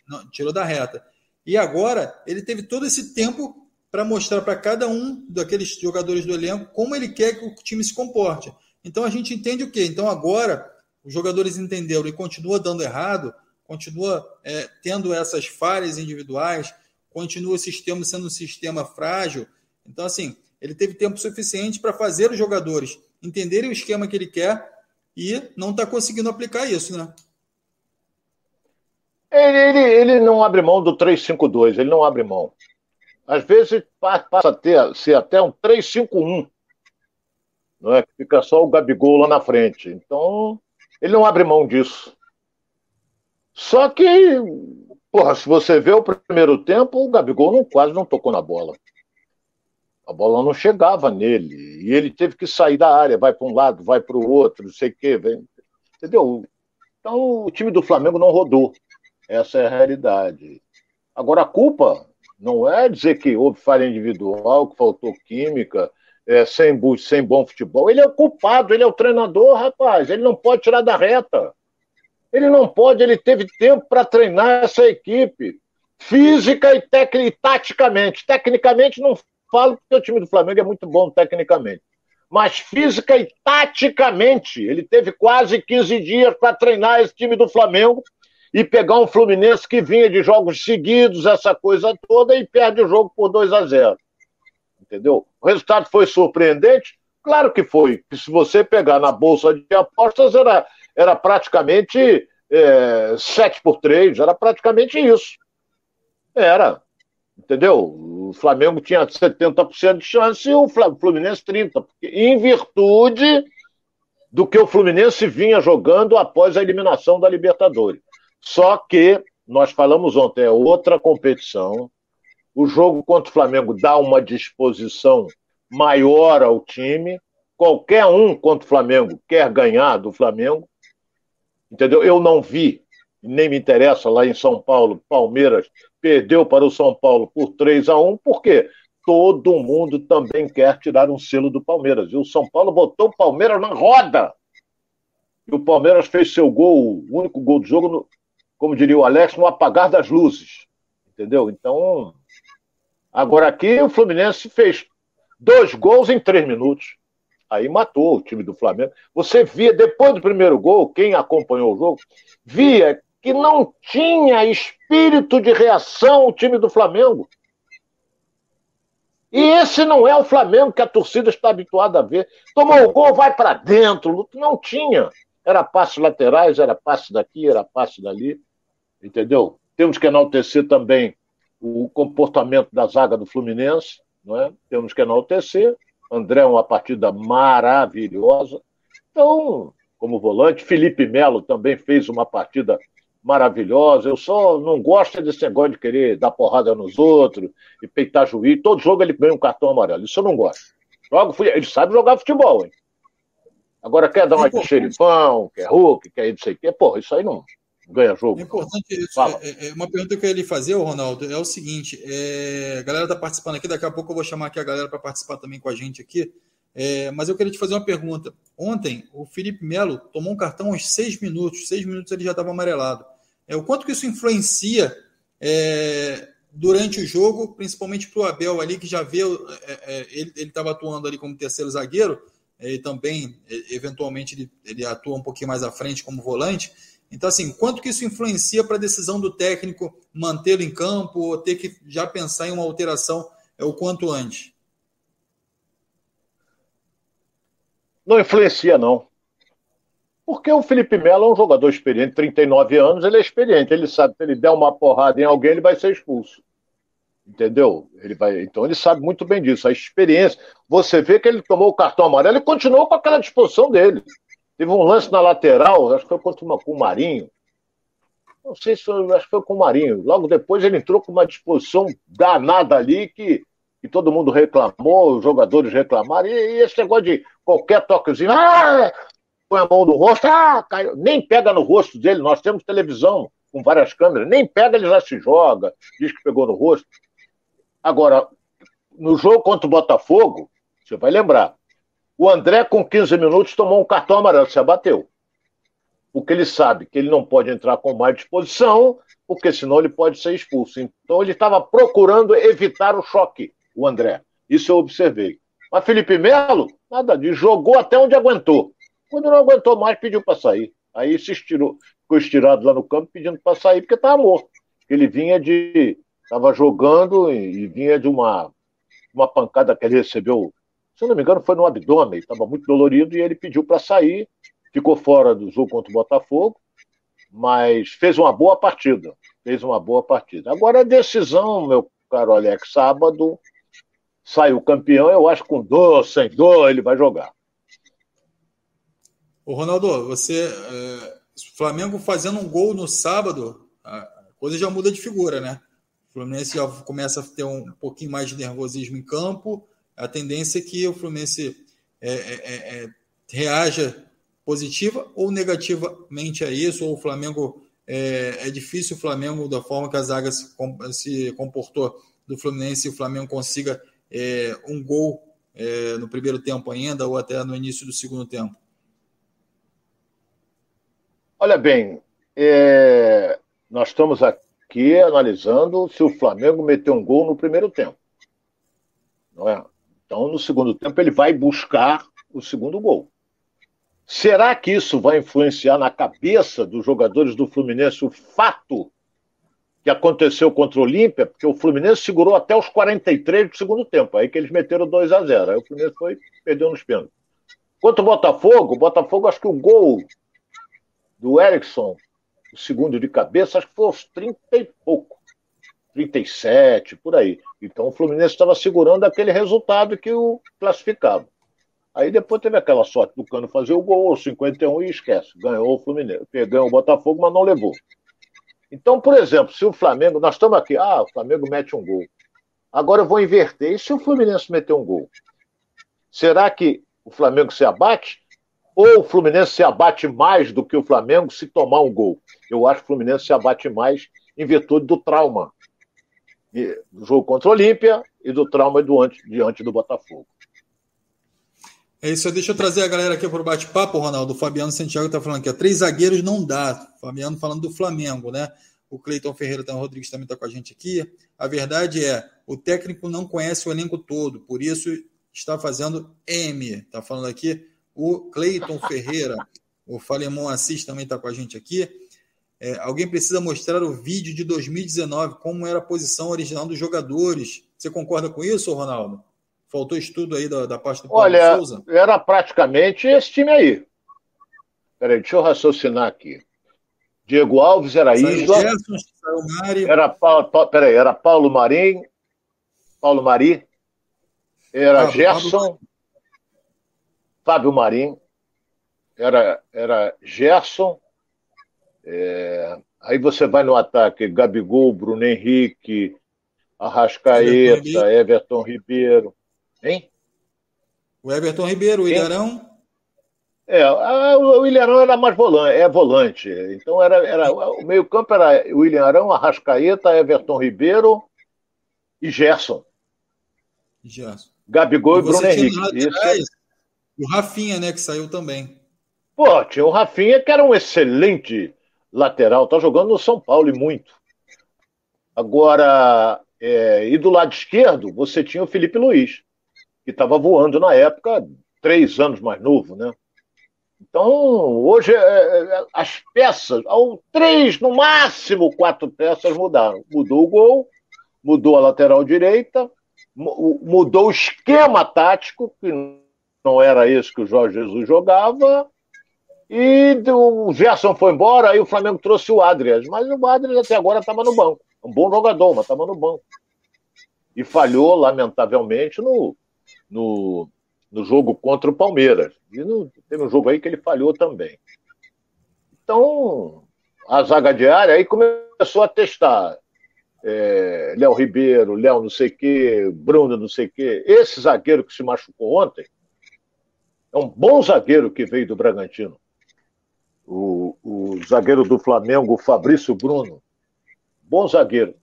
Não, tirou da reta. E agora, ele teve todo esse tempo para mostrar para cada um daqueles jogadores do elenco como ele quer que o time se comporte. Então a gente entende o quê? Então agora os jogadores entenderam e continua dando errado, continua é, tendo essas falhas individuais, continua o sistema sendo um sistema frágil. Então, assim, ele teve tempo suficiente para fazer os jogadores entenderem o esquema que ele quer e não está conseguindo aplicar isso, né? Ele, ele, ele não abre mão do 3-5-2, ele não abre mão. Às vezes passa a ter, ser até um 3-5-1. Não é? Fica só o Gabigol lá na frente. Então, ele não abre mão disso. Só que Porra, se você vê o primeiro tempo, o Gabigol não, quase não tocou na bola. A bola não chegava nele. E ele teve que sair da área, vai para um lado, vai para o outro, não sei o quê. Vem, entendeu? Então o time do Flamengo não rodou. Essa é a realidade. Agora, a culpa não é dizer que houve falha individual, que faltou química, é, sem, sem bom futebol. Ele é o culpado, ele é o treinador, rapaz. Ele não pode tirar da reta. Ele não pode, ele teve tempo para treinar essa equipe, física e, e taticamente. Tecnicamente, não falo porque o time do Flamengo é muito bom tecnicamente. Mas física e taticamente, ele teve quase 15 dias para treinar esse time do Flamengo e pegar um Fluminense que vinha de jogos seguidos, essa coisa toda, e perde o jogo por 2 a 0 Entendeu? O resultado foi surpreendente? Claro que foi. Se você pegar na bolsa de apostas, era era praticamente é, 7 por 3, era praticamente isso. Era. Entendeu? O Flamengo tinha 70% de chance e o Fluminense 30%. Porque, em virtude do que o Fluminense vinha jogando após a eliminação da Libertadores. Só que, nós falamos ontem, é outra competição. O jogo contra o Flamengo dá uma disposição maior ao time. Qualquer um contra o Flamengo quer ganhar do Flamengo. Entendeu? Eu não vi, nem me interessa lá em São Paulo, Palmeiras perdeu para o São Paulo por 3 a 1 porque todo mundo também quer tirar um selo do Palmeiras. E o São Paulo botou o Palmeiras na roda. E o Palmeiras fez seu gol, o único gol do jogo, no, como diria o Alex, no apagar das luzes. Entendeu? Então, agora aqui o Fluminense fez dois gols em três minutos. Aí matou o time do Flamengo. Você via, depois do primeiro gol, quem acompanhou o jogo, via que não tinha espírito de reação o time do Flamengo. E esse não é o Flamengo que a torcida está habituada a ver. Tomou o gol, vai para dentro. Não tinha. Era passes laterais, era passe daqui, era passe dali. Entendeu? Temos que enaltecer também o comportamento da zaga do Fluminense. Não é? Temos que enaltecer. André, uma partida maravilhosa. Então, como volante, Felipe Melo também fez uma partida maravilhosa. Eu só não gosto desse negócio de querer dar porrada nos outros e peitar juiz. Todo jogo ele ganha um cartão amarelo. Isso eu não gosto. Joga, ele sabe jogar futebol, hein? Agora quer dar uma de xerifão, quer Hulk, quer não sei o quê. Porra, isso aí não, ganha jogo. É importante isso. É, é, é, uma pergunta que eu ia lhe fazer, Ronaldo, é o seguinte: é, a galera está participando aqui, daqui a pouco eu vou chamar aqui a galera para participar também com a gente aqui. É, mas eu queria te fazer uma pergunta. Ontem, o Felipe Melo tomou um cartão aos seis minutos, seis minutos ele já estava amarelado. É, o quanto que isso influencia é, durante o jogo, principalmente para o Abel ali, que já vê, é, é, ele estava atuando ali como terceiro zagueiro, e também, eventualmente, ele, ele atua um pouquinho mais à frente como volante. Então, assim, quanto que isso influencia para a decisão do técnico mantê-lo em campo ou ter que já pensar em uma alteração é o quanto antes? Não influencia, não. Porque o Felipe Melo é um jogador experiente, 39 anos, ele é experiente, ele sabe se ele der uma porrada em alguém, ele vai ser expulso. Entendeu? Ele vai, então ele sabe muito bem disso. A experiência. Você vê que ele tomou o cartão amarelo e continuou com aquela disposição dele. Teve um lance na lateral, acho que foi contra uma, com o Marinho. Não sei se foi, acho que foi com o Marinho. Logo depois ele entrou com uma disposição danada ali que, que todo mundo reclamou, os jogadores reclamaram. E, e esse negócio de qualquer toquezinho, ah, põe a mão no rosto, ah, caiu. nem pega no rosto dele. Nós temos televisão com várias câmeras, nem pega, ele já se joga, diz que pegou no rosto. Agora, no jogo contra o Botafogo, você vai lembrar, o André, com 15 minutos, tomou um cartão amarelo, se abateu. Porque ele sabe que ele não pode entrar com mais disposição, porque senão ele pode ser expulso. Então ele estava procurando evitar o choque, o André. Isso eu observei. Mas Felipe Melo, nada disso, jogou até onde aguentou. Quando não aguentou mais, pediu para sair. Aí se estirou, ficou estirado lá no campo pedindo para sair, porque estava morto. Ele vinha de. Estava jogando e, e vinha de uma, uma pancada que ele recebeu se não me engano, foi no abdômen, estava muito dolorido e ele pediu para sair, ficou fora do jogo contra o Botafogo, mas fez uma boa partida. Fez uma boa partida. Agora a decisão, meu caro Alex, sábado saiu campeão, eu acho que com dor, sem dor, ele vai jogar. O Ronaldo, você. É, Flamengo fazendo um gol no sábado, a coisa já muda de figura, né? O Fluminense já começa a ter um pouquinho mais de nervosismo em campo a tendência é que o Fluminense é, é, é, é, reaja positiva ou negativamente a isso, ou o Flamengo é, é, difícil o Flamengo, da forma que a zaga se, se comportou do Fluminense, o Flamengo consiga é, um gol no primeiro tempo ainda, ou até no início do segundo tempo? Olha bem, nós estamos aqui analisando se o Flamengo meteu um gol no primeiro tempo. Não é? Então, no segundo tempo, ele vai buscar o segundo gol. Será que isso vai influenciar na cabeça dos jogadores do Fluminense o fato que aconteceu contra o Olímpia? Porque o Fluminense segurou até os 43 do segundo tempo, aí que eles meteram 2 a 0 Aí o Fluminense foi perdeu nos pênaltis. Quanto ao Botafogo, o Botafogo, acho que o gol do Erickson, o segundo de cabeça, acho que foi aos 30 e pouco. 37, por aí. Então o Fluminense estava segurando aquele resultado que o classificava. Aí depois teve aquela sorte do Cano fazer o gol, 51 e esquece. Ganhou o Fluminense, ganhou o Botafogo, mas não levou. Então, por exemplo, se o Flamengo, nós estamos aqui, ah, o Flamengo mete um gol. Agora eu vou inverter. E se o Fluminense meter um gol? Será que o Flamengo se abate? Ou o Fluminense se abate mais do que o Flamengo se tomar um gol? Eu acho que o Fluminense se abate mais em virtude do trauma do jogo contra o Olímpia e do trauma do ante, diante do Botafogo. É isso, deixa eu trazer a galera aqui para o bate-papo, Ronaldo. O Fabiano Santiago está falando aqui, ó, três zagueiros não dá. Fabiano falando do Flamengo, né? O Cleiton Ferreira o Rodrigues também está com a gente aqui. A verdade é, o técnico não conhece o elenco todo, por isso está fazendo M. Está falando aqui o Cleiton Ferreira. O Falemon Assis também está com a gente aqui. É, alguém precisa mostrar o vídeo de 2019, como era a posição original dos jogadores. Você concorda com isso, Ronaldo? Faltou estudo aí da, da parte do Paulo Olha, Souza? era praticamente esse time aí. Peraí, deixa eu raciocinar aqui. Diego Alves era saiu Isla. Gerson, era Paulo, peraí, era Paulo Marim, Paulo Mari, era ah, Gerson, Pablo... Fábio Marim, era, era Gerson, é, aí você vai no ataque, Gabigol, Bruno Henrique, Arrascaeta, Everton, Ribeiro. Hein? O Everton Ribeiro, o Ilharão. É, a, o William Arão era mais volante, é volante. Então era, era o meio-campo era William Arão, Arrascaeta, Everton Ribeiro e Gerson. Gerson. Gabigol e, e Bruno Henrique. Laterais, o Rafinha, né, que saiu também. Pô, tinha o Rafinha, que era um excelente lateral, tá jogando no São Paulo e muito. Agora, é, e do lado esquerdo, você tinha o Felipe Luiz, que estava voando na época, três anos mais novo, né? Então, hoje, é, é, as peças, ao três, no máximo quatro peças mudaram. Mudou o gol, mudou a lateral direita, mudou o esquema tático, que não era esse que o Jorge Jesus jogava, e o Gerson foi embora, aí o Flamengo trouxe o Adrias, mas o Adrias até agora estava no banco. Um bom jogador, mas estava no banco. E falhou, lamentavelmente, no, no, no jogo contra o Palmeiras. E no, teve um jogo aí que ele falhou também. Então, a zaga diária aí começou a testar. É, Léo Ribeiro, Léo não sei o quê, Bruno não sei o quê. Esse zagueiro que se machucou ontem é um bom zagueiro que veio do Bragantino o, o zagueiro do Flamengo, Fabrício Bruno. Bom zagueiro.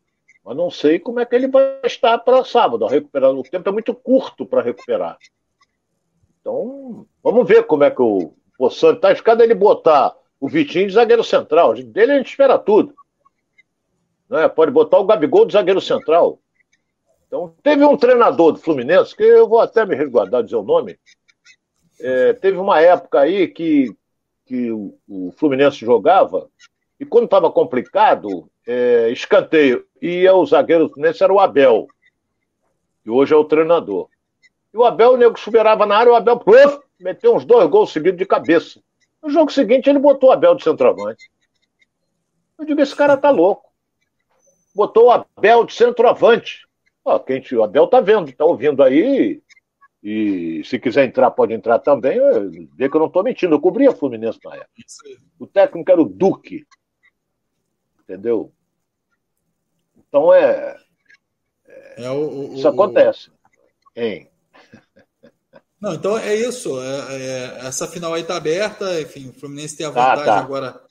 Mas não sei como é que ele vai estar para sábado. Recuperar. O tempo é muito curto para recuperar. Então, vamos ver como é que o Poçante está. Escada ele botar o Vitinho de zagueiro central. Dele a gente espera tudo. Né? Pode botar o Gabigol de zagueiro central. Então, teve um treinador do Fluminense, que eu vou até me resguardar dizer o nome. É, teve uma época aí que que o, Fluminense jogava, e quando estava complicado, é, escanteio, e o zagueiro do Fluminense era o Abel, que hoje é o treinador. E o Abel, o nego superava na área, o Abel uf, meteu uns dois gols seguidos de cabeça. No jogo seguinte, ele botou o Abel de centroavante. Eu digo, esse cara tá louco. Botou o Abel de centroavante. Ó, quem, o Abel tá vendo, tá ouvindo aí, e se quiser entrar, pode entrar também. Vê que eu não estou mentindo. Eu cobri a Fluminense na época. O técnico era o Duque. Entendeu? Então é. é, é o, o, isso acontece. Hein? Não, então é isso. É, é, essa final aí está aberta. Enfim, o Fluminense tem a tá, vantagem tá. agora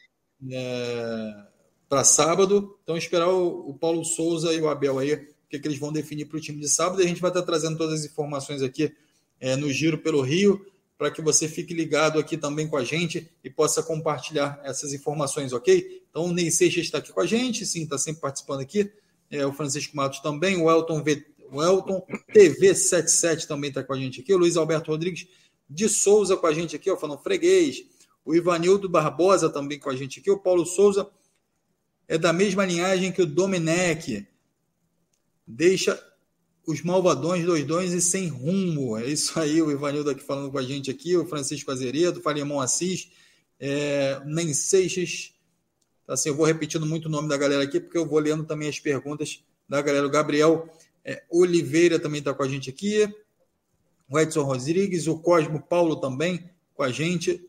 é, para sábado. Então esperar o, Paulo Souza e o Abel aí, o que, que eles vão definir para o time de sábado. E a gente vai estar trazendo todas as informações aqui é, no Giro pelo Rio, para que você fique ligado aqui também com a gente e possa compartilhar essas informações, ok? Então, o Ney Seixas está aqui com a gente, sim, está sempre participando aqui. É, o Francisco Matos também, o Elton, v, o Elton TV77 também está com a gente aqui, o Luiz Alberto Rodrigues de Souza com a gente aqui, ó, falando freguês. O Ivanildo Barbosa também com a gente aqui. O Paulo Souza é da mesma linhagem que o Domenech. Deixa os malvadões, doidões e sem rumo. É isso aí, o Ivanildo aqui falando com a gente aqui, o Francisco Azeredo, Farimão Assis, é, Nem Seixas. Assim, eu vou repetindo muito o nome da galera aqui, porque eu vou lendo também as perguntas da galera. O Gabriel é, Oliveira também está com a gente aqui. O Edson Rodrigues, o Cosmo Paulo também com a gente.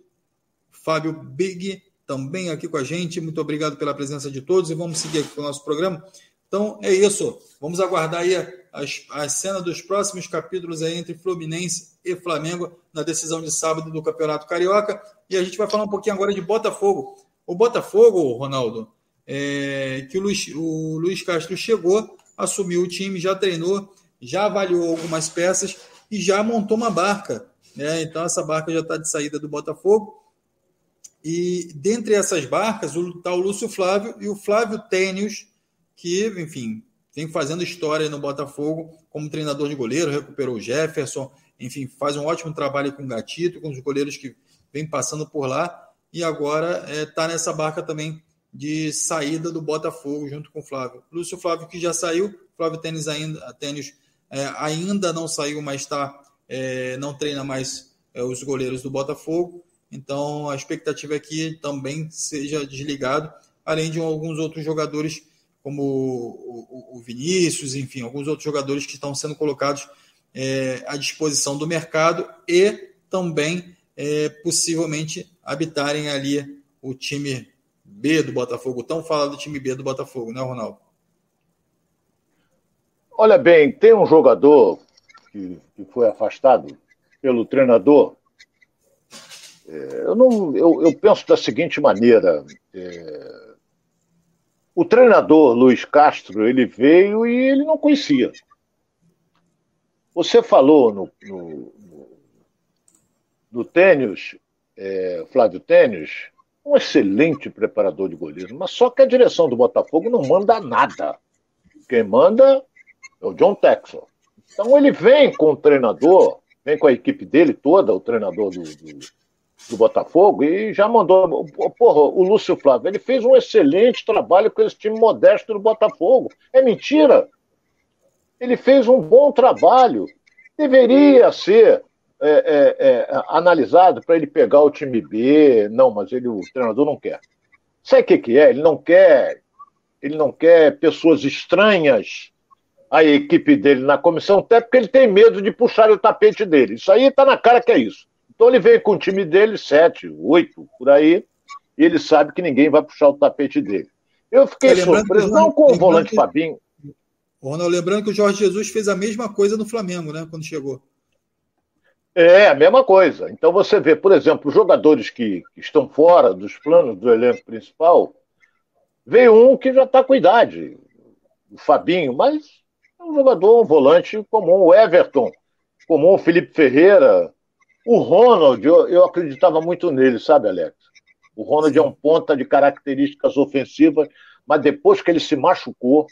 Fábio Big também aqui com a gente. Muito obrigado pela presença de todos e vamos seguir aqui com o nosso programa. Então é isso. Vamos aguardar aí a cena dos próximos capítulos aí entre Fluminense e Flamengo na decisão de sábado do Campeonato Carioca. E a gente vai falar um pouquinho agora de Botafogo. O Botafogo, Ronaldo, é, que o Luiz, o Luiz Castro chegou, assumiu o time, já treinou, já avaliou algumas peças e já montou uma barca. Né? Então essa barca já está de saída do Botafogo. E dentre essas barcas está o Lúcio Flávio e o Flávio Tênios, que, enfim, vem fazendo história no Botafogo como treinador de goleiro, recuperou o Jefferson, enfim, faz um ótimo trabalho com o Gatito, com os goleiros que vem passando por lá, e agora está é, tá nessa barca também de saída do Botafogo junto com o Flávio. Lúcio Flávio que já saiu, Flávio Tênis ainda, tênis, é, ainda não saiu, mas está é, não treina mais é, os goleiros do Botafogo. Então a expectativa é que também seja desligado, além de alguns outros jogadores como o, o, Vinícius, enfim, alguns outros jogadores que estão sendo colocados é, à disposição do mercado e também é, possivelmente habitarem ali o time B do Botafogo, tão falado do time B do Botafogo, né, Ronaldo? Olha bem, tem um jogador que, que foi afastado pelo treinador, É, eu, não, eu, eu, penso da seguinte maneira: é, o treinador Luiz Castro ele veio e ele não conhecia. Você falou no, no, no tênis, é, Flávio Tênis, um excelente preparador de goleiro, mas só que a direção do Botafogo não manda nada. Quem manda é o John Texel. Então ele vem com o treinador, vem com a equipe dele toda, o treinador do, do, do Botafogo, e já mandou. Porra, o Lúcio Flávio, ele fez um excelente trabalho com esse time modesto do Botafogo. É mentira. Ele fez um bom trabalho. Deveria ser é, é, é, analisado para ele pegar o time B. Não, mas ele, o treinador não quer. Sabe o que, que é? Ele não quer, ele não quer pessoas estranhas à equipe dele na comissão, até porque ele tem medo de puxar o tapete dele. Isso aí está na cara que é isso. Então ele vem com o time dele, sete, oito, por aí, e ele sabe que ninguém vai puxar o tapete dele. Eu fiquei surpreso, não com o volante que, Fabinho. Ronaldo, lembrando que o Jorge Jesus fez a mesma coisa no Flamengo, né, quando chegou. É, a mesma coisa. Então você vê, por exemplo, os jogadores que, que estão fora dos planos do elenco principal, veio um que já está com idade, o Fabinho, mas é um jogador, um volante comum, o Everton, comum, o Felipe Ferreira, o Ronald, eu, eu acreditava muito nele, sabe, Alex? O Ronald é um ponta de características ofensivas, mas depois que ele se machucou,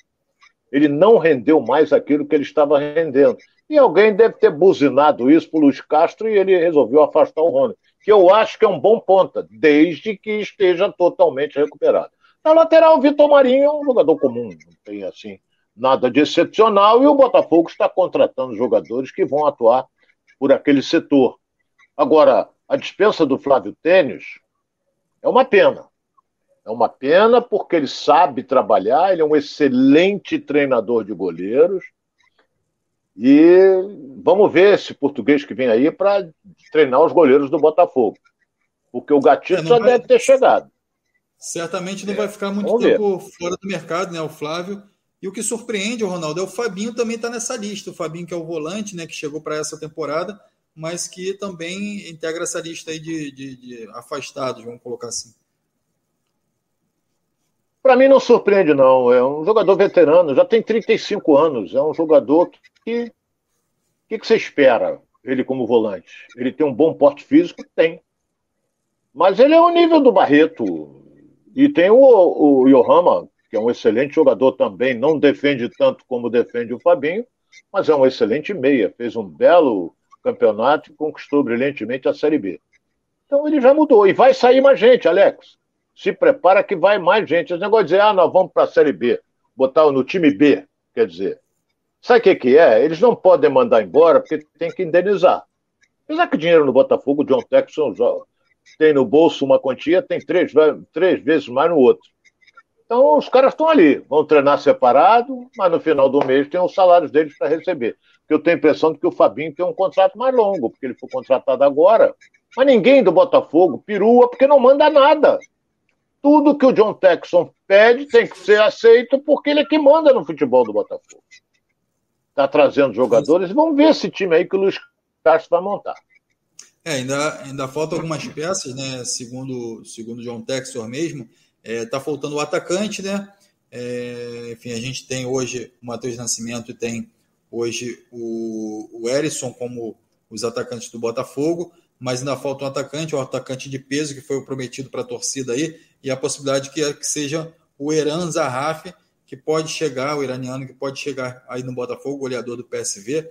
ele não rendeu mais aquilo que ele estava rendendo. E alguém deve ter buzinado isso para o Luiz Castro e ele resolveu afastar o Rony, que eu acho que é um bom ponta, desde que esteja totalmente recuperado. Na lateral, o Vitor Marinho é um jogador comum, não tem assim nada de excepcional, e o Botafogo está contratando jogadores que vão atuar por aquele setor. Agora, a dispensa do Flávio Tênis é uma pena. É uma pena porque ele sabe trabalhar, ele é um excelente treinador de goleiros e vamos ver esse português que vem aí para treinar os goleiros do Botafogo. Porque o Gatito é, só vai... deve ter chegado. Certamente não é, vai ficar muito tempo ver. fora do mercado, né? O Flávio. E o que surpreende, o Ronaldo, é o Fabinho também está nessa lista. O Fabinho, que é o volante, né? Que chegou para essa temporada, mas que também integra essa lista aí de, de, de afastados, vamos colocar assim. Para mim não surpreende, não. É um jogador veterano, já tem 35 anos. É um jogador que. O que, que, você espera ele como volante? Ele tem um bom porte físico? Tem. Mas ele é o nível do Barreto. E tem o, o Yohama, que é um excelente jogador também. Não defende tanto como defende o Fabinho, mas é um excelente meia. Fez um belo campeonato e conquistou brilhantemente a Série B. Então ele já mudou. E vai sair mais gente, Alex se prepara que vai mais gente. Esse negócio de dizer, ah, nós vamos para a Série B, botar no time B, quer dizer. Sabe o que, que é? Eles não podem mandar embora porque tem que indenizar. Apesar que dinheiro no Botafogo, o John Texon tem no bolso uma quantia, tem três, três vezes mais no outro. Então os caras estão ali, vão treinar separado, mas no final do mês tem os salários deles para receber. Porque eu tenho a impressão de que o Fabinho tem um contrato mais longo, porque ele foi contratado agora. Mas ninguém do Botafogo perua porque não manda nada tudo que o John Texon pede tem que ser aceito porque ele é que manda no futebol do Botafogo. Está trazendo jogadores. Vamos ver esse time aí que o Luiz Castro vai montar. É, ainda, ainda falta algumas peças, né? Segundo, segundo o John Texor mesmo, é, tá faltando o atacante, né? É, enfim, a gente tem hoje o Matheus Nascimento e tem hoje o, o Erisson como os atacantes do Botafogo, mas ainda falta um atacante, um atacante de peso que foi prometido para a torcida aí, e a possibilidade que, que seja o Eran Zahafi, que pode chegar, o iraniano que pode chegar aí no Botafogo, goleador do PSV.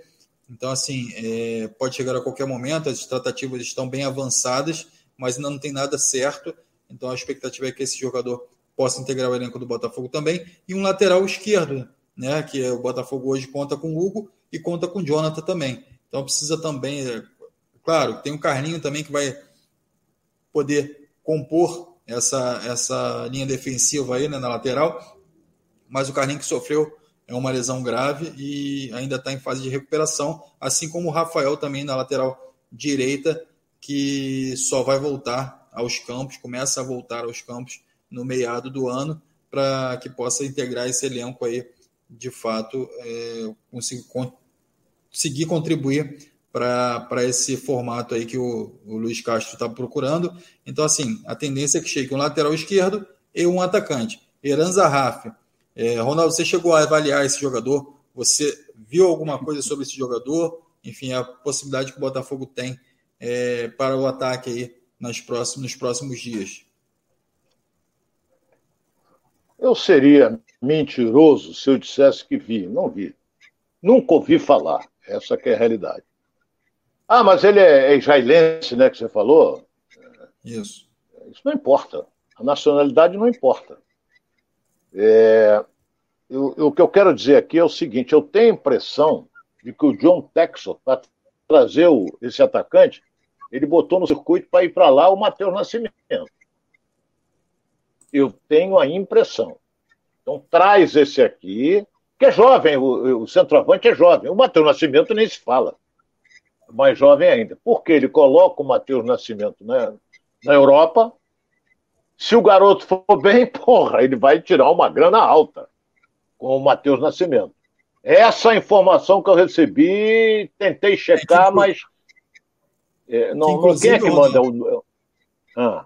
Então, assim, é, pode chegar a qualquer momento, as tratativas estão bem avançadas, mas ainda não tem nada certo. Então, a expectativa é que esse jogador possa integrar o elenco do Botafogo também. E um lateral esquerdo, né, que é, o Botafogo hoje conta com o Hugo e conta com o Jonathan também. Então, precisa também, é, claro, tem o Carlinho também que vai poder compor essa, essa linha defensiva aí né, na lateral, mas o Carlinhos que sofreu é uma lesão grave e ainda está em fase de recuperação, assim como o Rafael também na lateral direita, que só vai voltar aos campos, começa a voltar aos campos no meado do ano, para que possa integrar esse elenco aí, de fato, é, conseguir, conseguir contribuir para esse formato aí que o, o Luiz Castro está procurando. Então, assim, a tendência é que chegue um lateral esquerdo e um atacante. Eran Zarraf. É, Ronaldo, você chegou a avaliar esse jogador? Você viu alguma coisa sobre esse jogador? Enfim, a possibilidade que o Botafogo tem é, para o ataque aí nas próximos, nos próximos dias. Eu seria mentiroso se eu dissesse que vi. Não vi. Nunca ouvi falar. Essa é a realidade. Ah, mas ele é, é israelense, né, que você falou? Isso. Isso não importa. A nacionalidade não importa. É, eu, o que eu quero dizer aqui é o seguinte: eu tenho a impressão de que o John Texel, para trazer o, esse atacante, ele botou no circuito para ir para lá o Matheus Nascimento. Eu tenho a impressão. Então, traz esse aqui, que é jovem, o, o centroavante é jovem. O Matheus Nascimento nem se fala mais jovem ainda. Porque ele coloca o Matheus Nascimento né, na Europa. Se o garoto for bem, porra, ele vai tirar uma grana alta com o Matheus Nascimento. Essa informação que eu recebi, tentei checar, é que, mas. É, não, não, quem é que manda? O... Ah.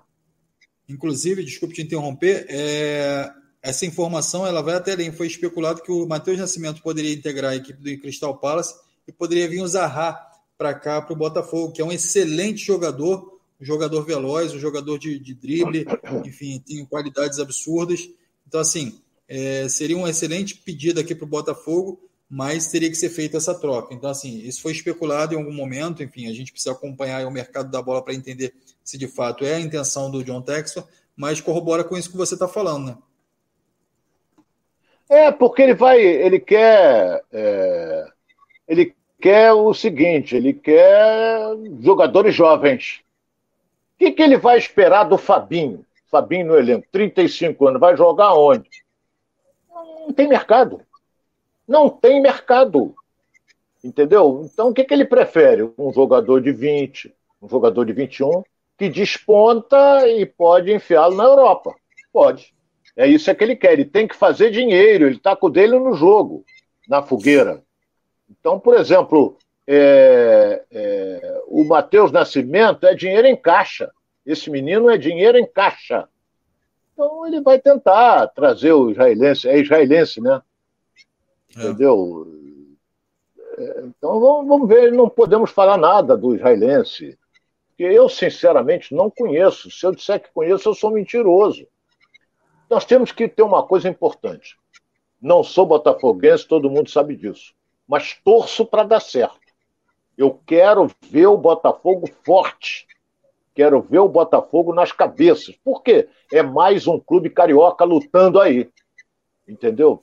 Inclusive, desculpe te interromper, é, essa informação ela vai até além. Foi especulado que o Matheus Nascimento poderia integrar a equipe do Crystal Palace e poderia vir o Zaha para cá, para o Botafogo, que é um excelente jogador, um jogador veloz, um jogador de, de drible, enfim, tem qualidades absurdas. Então, assim, é, seria um excelente pedido aqui para o Botafogo, mas teria que ser feita essa troca. Então, assim, isso foi especulado em algum momento, enfim, a gente precisa acompanhar o mercado da bola para entender se de fato é a intenção do John Textor, mas corrobora com isso que você está falando, né? É, porque ele vai, ele quer, é, ele quer o seguinte: ele quer jogadores jovens. O que, que ele vai esperar do Fabinho? Fabinho no elenco, 35 anos, vai jogar onde? Não tem mercado. Não tem mercado. Entendeu? Então, o que, que ele prefere? Um jogador de 20, um jogador de 21, que desponta e pode enfiá-lo na Europa. Pode. É isso que ele quer. Ele tem que fazer dinheiro, ele está com o dele no jogo, na fogueira. Então, por exemplo, é, é, o Matheus Nascimento é dinheiro em caixa. Esse menino é dinheiro em caixa. Então ele vai tentar trazer o israelense, é israelense, né? É. Entendeu? É, então vamos, vamos ver, não podemos falar nada do israelense. Porque eu, sinceramente, não conheço. Se eu disser que conheço, eu sou mentiroso. Nós temos que ter uma coisa importante. Não sou botafoguense, todo mundo sabe disso mas torço para dar certo. Eu quero ver o Botafogo forte. Quero ver o Botafogo nas cabeças. Por quê? É mais um clube carioca lutando aí. Entendeu?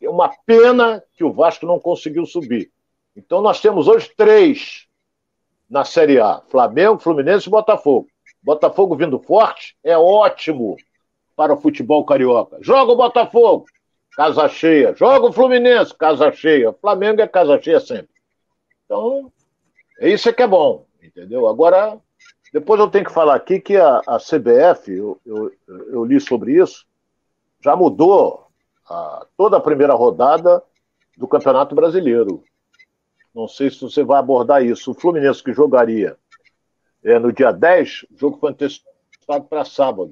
É uma pena que o Vasco não conseguiu subir. Então nós temos hoje três na Série A: Flamengo, Fluminense e Botafogo. Botafogo vindo forte é ótimo para o futebol carioca. Joga o Botafogo! casa cheia. Joga o Fluminense, casa cheia. Flamengo é casa cheia sempre. Então, isso é que é bom, entendeu? Agora, depois eu tenho que falar aqui que a, a CBF, eu, eu, eu, li sobre isso, já mudou a, toda a primeira rodada do Campeonato Brasileiro. Não sei se você vai abordar isso. O Fluminense que jogaria é, no dia 10, o jogo foi antecipado para sábado.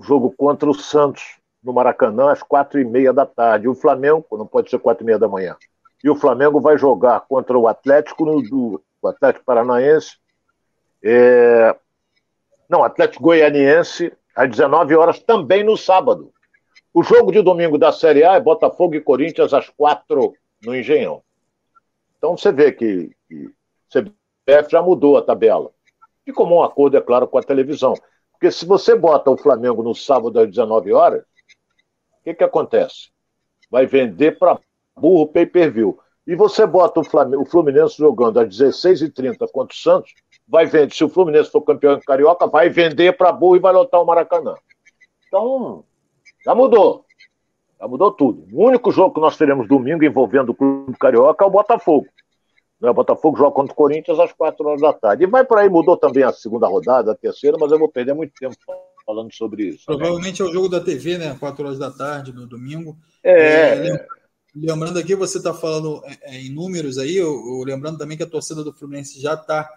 Jogo contra o Santos no Maracanã às quatro e meia da tarde. O Flamengo, não pode ser quatro e meia da manhã. E o Flamengo vai jogar contra o Atlético, no, do, o Atlético Paranaense, é, não, Atlético Goianiense, às 19 horas, também no sábado. O jogo de domingo da Série A é Botafogo e Corinthians às quatro no Engenhão. Então você vê que, que CBF já mudou a tabela. De comum acordo, é claro, com a televisão. Porque se você bota o Flamengo no sábado às 19 horas, o que, que acontece? Vai vender para burro pay per view. E você bota o, Flamengo, o Fluminense jogando às 16h30 contra o Santos, vai vender. Se o Fluminense for campeão carioca, vai vender para burro e vai lotar o Maracanã. Então, já mudou. Já mudou tudo. O único jogo que nós teremos domingo envolvendo o Clube Carioca é o Botafogo. Né? O Botafogo joga contra o Corinthians às 4 horas da tarde. E vai por aí, mudou também a segunda rodada, a terceira, mas eu vou perder muito tempo falando sobre isso. Provavelmente é o jogo da TV, né? 4 horas da tarde, no domingo. É. é lembrando aqui, você está falando é, é, em números aí, eu, eu, lembrando também que a torcida do Fluminense já está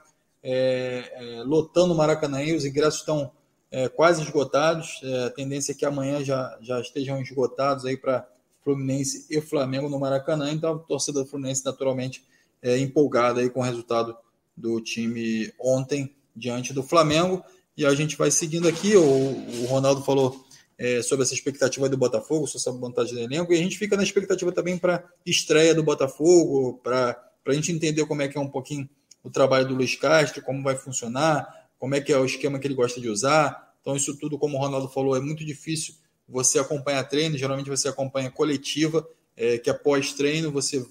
é, é, lotando o Maracanã e os ingressos estão é, quase esgotados. É, a tendência é que amanhã já, já estejam esgotados aí para Fluminense e Flamengo no Maracanã. Então a torcida do Fluminense naturalmente é empolgada aí com o resultado do time ontem diante do Flamengo. E a gente vai seguindo aqui. O, o Ronaldo falou é, sobre essa expectativa do Botafogo, sobre essa montagem do elenco, e a gente fica na expectativa também para estreia do Botafogo, para a gente entender como é que é um pouquinho o trabalho do Luiz Castro, como vai funcionar, como é que é o esquema que ele gosta de usar. Então, isso tudo, como o Ronaldo falou, é muito difícil você acompanhar treino, geralmente você acompanha coletiva, é, que após treino você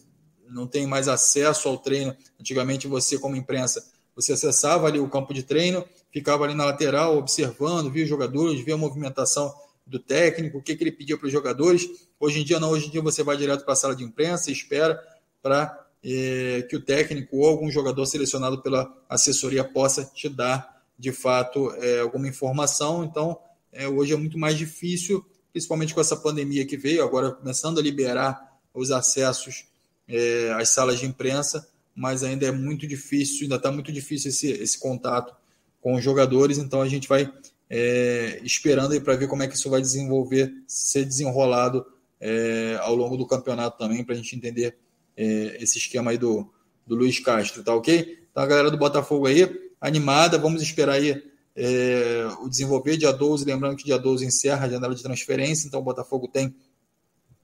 não tem mais acesso ao treino. Antigamente, você, como imprensa, você acessava ali o campo de treino, ficava ali na lateral observando, via os jogadores, via a movimentação do técnico, o que, que ele pedia para os jogadores. Hoje em dia não, hoje em dia você vai direto para a sala de imprensa e espera para é, que o técnico ou algum jogador selecionado pela assessoria possa te dar de fato é, alguma informação. Então, é, hoje é muito mais difícil, principalmente com essa pandemia que veio, agora começando a liberar os acessos é, às salas de imprensa, mas ainda é muito difícil, ainda está muito difícil esse, esse contato com os jogadores, então a gente vai é, esperando aí para ver como é que isso vai desenvolver, ser desenrolado é, ao longo do campeonato também, para a gente entender é, esse esquema aí do, do Luiz Castro, tá ok? Então a galera do Botafogo aí, animada, vamos esperar aí é, o desenvolver. Dia 12, lembrando que dia 12 encerra a janela de transferência, então o Botafogo tem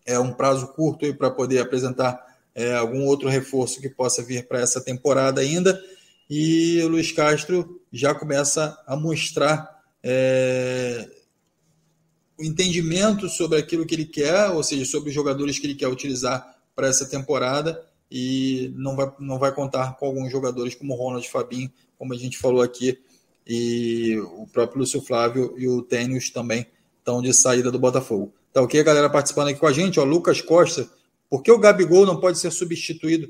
é, um prazo curto para poder apresentar é, algum outro reforço que possa vir para essa temporada ainda, e o Luiz Castro já começa a mostrar é, o entendimento sobre aquilo que ele quer, ou seja, sobre os jogadores que ele quer utilizar para essa temporada. E não vai, não vai contar com alguns jogadores como Ronald Fabinho, como a gente falou aqui, e o próprio Lúcio Flávio e o Tênis também estão de saída do Botafogo. Tá ok, galera participando aqui com a gente, ó, Lucas Costa, por que o Gabigol não pode ser substituído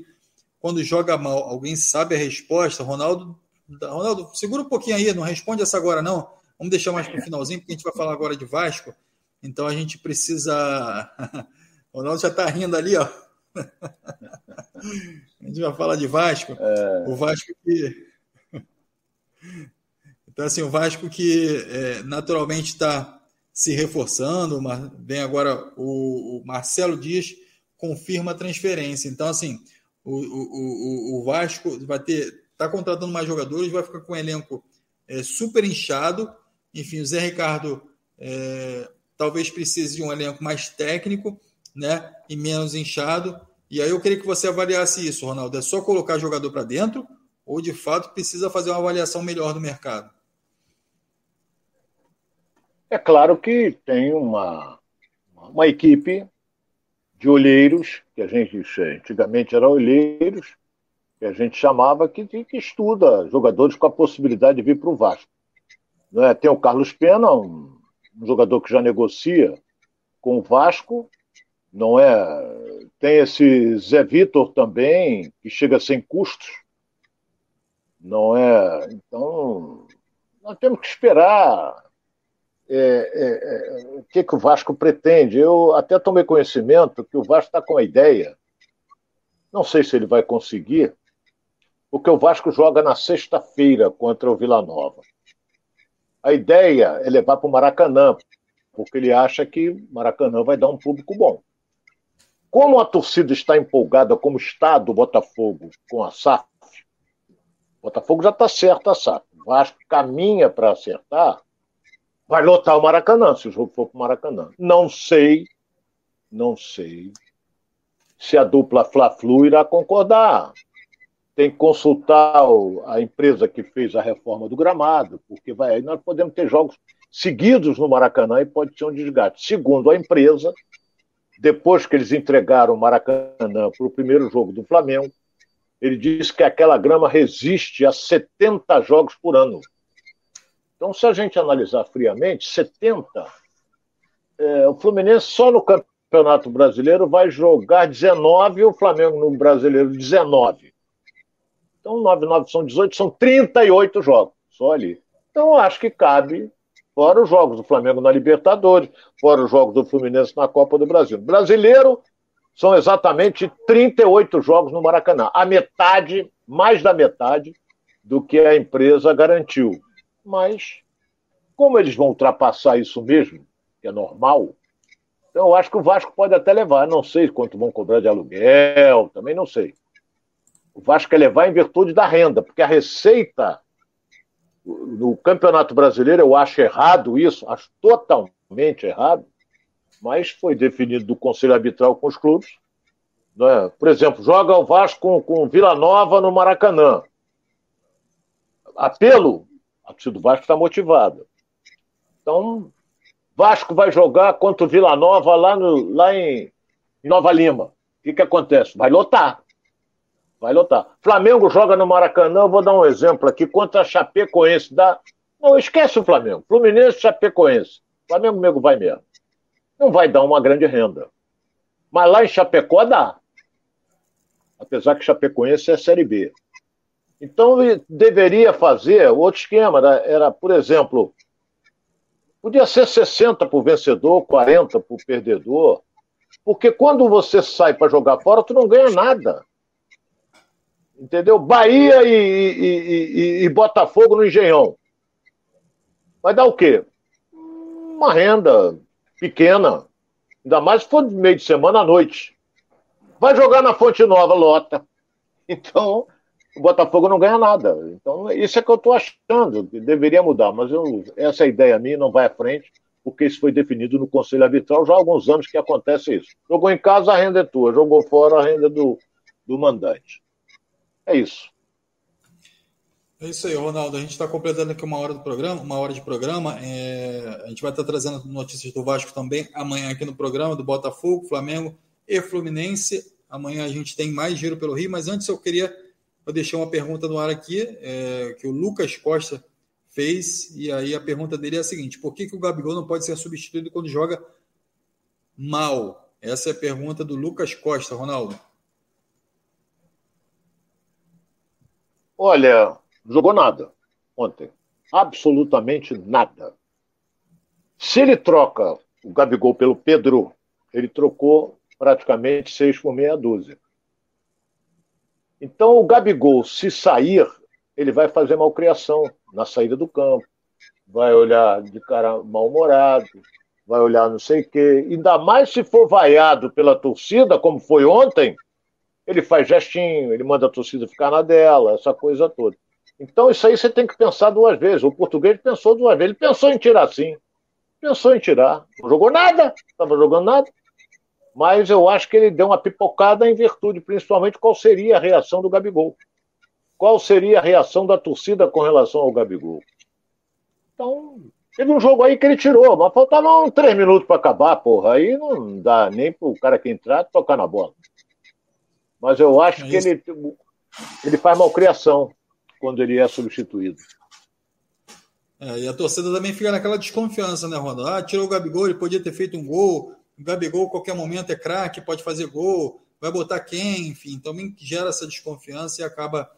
quando joga mal? Alguém sabe a resposta? Ronaldo, Ronaldo, segura um pouquinho aí, não responde essa agora não. Vamos deixar mais para o finalzinho, porque a gente vai falar agora de Vasco. Então a gente precisa. O Ronaldo já está rindo ali, ó. A gente vai falar de Vasco. É... O Vasco que. Então, assim, o Vasco que é, naturalmente está se reforçando. Vem agora o, o, Marcelo Dias confirma a transferência. Então, assim, o, o, o Vasco vai ter. Está contratando mais jogadores, vai ficar com um elenco é, super inchado enfim, o Zé Ricardo é, talvez precise de um elenco mais técnico né, e menos inchado. E aí eu queria que você avaliasse isso, Ronaldo. É só colocar jogador para dentro ou de fato precisa fazer uma avaliação melhor do mercado? É claro que tem uma, uma equipe de olheiros, que a gente antigamente era olheiros, que a gente chamava que, que estuda jogadores com a possibilidade de vir para o Vasco. Né? Tem o Carlos Pena, um, um jogador que já negocia com o Vasco, não é? Tem esse Zé Vitor também, que chega sem custos, não é? Então, nós temos que esperar é, é, é, o que, que o Vasco pretende. Eu até tomei conhecimento que o Vasco está com a ideia, não sei se ele vai conseguir, porque o Vasco joga na sexta-feira contra o Vila Nova. A ideia é levar para o Maracanã, porque ele acha que Maracanã vai dar um público bom. Como a torcida está empolgada, como está do Botafogo com a SAF, Botafogo já está certo a SAF. O Vasco caminha para acertar, vai lotar o Maracanã, se o jogo for para o Maracanã. Não sei, não sei se a dupla Fla-Flu irá concordar tem que consultar a empresa que fez a reforma do gramado, porque vai aí nós podemos ter jogos seguidos no Maracanã e pode ser um desgaste. Segundo a empresa, depois que eles entregaram o Maracanã para o primeiro jogo do Flamengo, ele disse que aquela grama resiste a 70 jogos por ano. Então, se a gente analisar friamente, 70, é, o Fluminense só no Campeonato Brasileiro vai jogar 19 e o Flamengo no Brasileiro 19. Então, 9, 9 são 18, são 38 jogos, só ali. Então, acho que cabe, fora os jogos do Flamengo na Libertadores, fora os jogos do Fluminense na Copa do Brasil. Brasileiro, são exatamente 38 jogos no Maracanã. A metade, mais da metade, do que a empresa garantiu. Mas, como eles vão ultrapassar isso mesmo, que é normal, então eu acho que o Vasco pode até levar. Não sei quanto vão cobrar de aluguel, também não sei. O Vasco quer levar em virtude da renda, porque a receita no Campeonato Brasileiro, eu acho errado isso, acho totalmente errado, mas foi definido do Conselho Arbitral com os clubes. Né? Por exemplo, joga o Vasco com, com Vila Nova no Maracanã. Apelo, a torcida do Vasco está motivada. Então, Vasco vai jogar contra o Vila Nova lá, no, lá em Nova Lima. O que, que acontece? Vai lotar. Vai lotar. Flamengo joga no Maracanã, vou dar um exemplo aqui, contra a Chapecoense. Dá... Não, esquece o Flamengo. Fluminense Chapecoense. Flamengo mesmo vai mesmo. Não vai dar uma grande renda. Mas lá em Chapecó dá. Apesar que Chapecoense é Série B. Então deveria fazer outro esquema. Né? Era, por exemplo, podia ser 60 por vencedor, 40 por perdedor. Porque quando você sai para jogar fora, tu não ganha nada. Entendeu? Bahia e, e, e, e, Botafogo no Engenhão. Vai dar o quê? Uma renda pequena. Ainda mais se for de meio de semana à noite. Vai jogar na Fonte Nova, lota. Então, o Botafogo não ganha nada. Então, isso é que eu estou achando, que deveria mudar. Mas eu, essa ideia minha não vai à frente, porque isso foi definido no Conselho Arbitral já há alguns anos que acontece isso. Jogou em casa, a renda é tua. Jogou fora, a renda é do, do mandante. É isso. É isso aí, Ronaldo. A gente está completando aqui uma hora do programa, uma hora de programa. É... A gente vai estar tá trazendo notícias do Vasco também amanhã aqui no programa, do Botafogo, Flamengo e Fluminense. Amanhã a gente tem mais giro pelo Rio, mas antes eu queria eu deixar uma pergunta no ar aqui, é... que o Lucas Costa fez, e aí a pergunta dele é a seguinte: por que, que o Gabigol não pode ser substituído quando joga mal? Essa é a pergunta do Lucas Costa, Ronaldo. Olha, jogou nada ontem. Absolutamente nada. Se ele troca o Gabigol pelo Pedro, ele trocou praticamente seis por meia dúzia. Então, o Gabigol, se sair, ele vai fazer malcriação na saída do campo, vai olhar de cara mal-humorado, vai olhar não sei o quê. Ainda mais se for vaiado pela torcida, como foi ontem, ele faz gestinho, ele manda a torcida ficar na dela, essa coisa toda. Então, isso aí você tem que pensar duas vezes. O português pensou duas vezes. Ele pensou em tirar sim. Pensou em tirar. Não jogou nada, estava jogando nada. Mas eu acho que ele deu uma pipocada em virtude, principalmente, qual seria a reação do Gabigol. Qual seria a reação da torcida com relação ao Gabigol. Então, teve um jogo aí que ele tirou, mas faltavam três minutos para acabar, porra. Aí não dá nem para o cara que entrar tocar na bola. Mas eu acho é que ele, ele faz malcriação quando ele é substituído. É, e a torcida também fica naquela desconfiança, né, Ronaldo? Ah, tirou o Gabigol, ele podia ter feito um gol. O Gabigol, a qualquer momento, é craque, pode fazer gol. Vai botar quem? Enfim, também gera essa desconfiança e acaba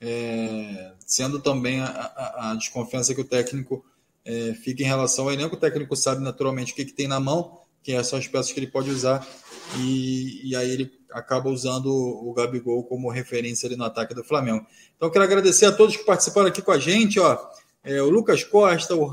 é, sendo também a, a, a, desconfiança que o técnico é, fica em relação ao elenco. O técnico sabe naturalmente o que, que tem na mão, que são as peças que ele pode usar, e, e aí ele acaba usando o Gabigol como referência ali no ataque do Flamengo. Então, quero agradecer a todos que participaram aqui com a gente. Ó. É, o Lucas Costa, o,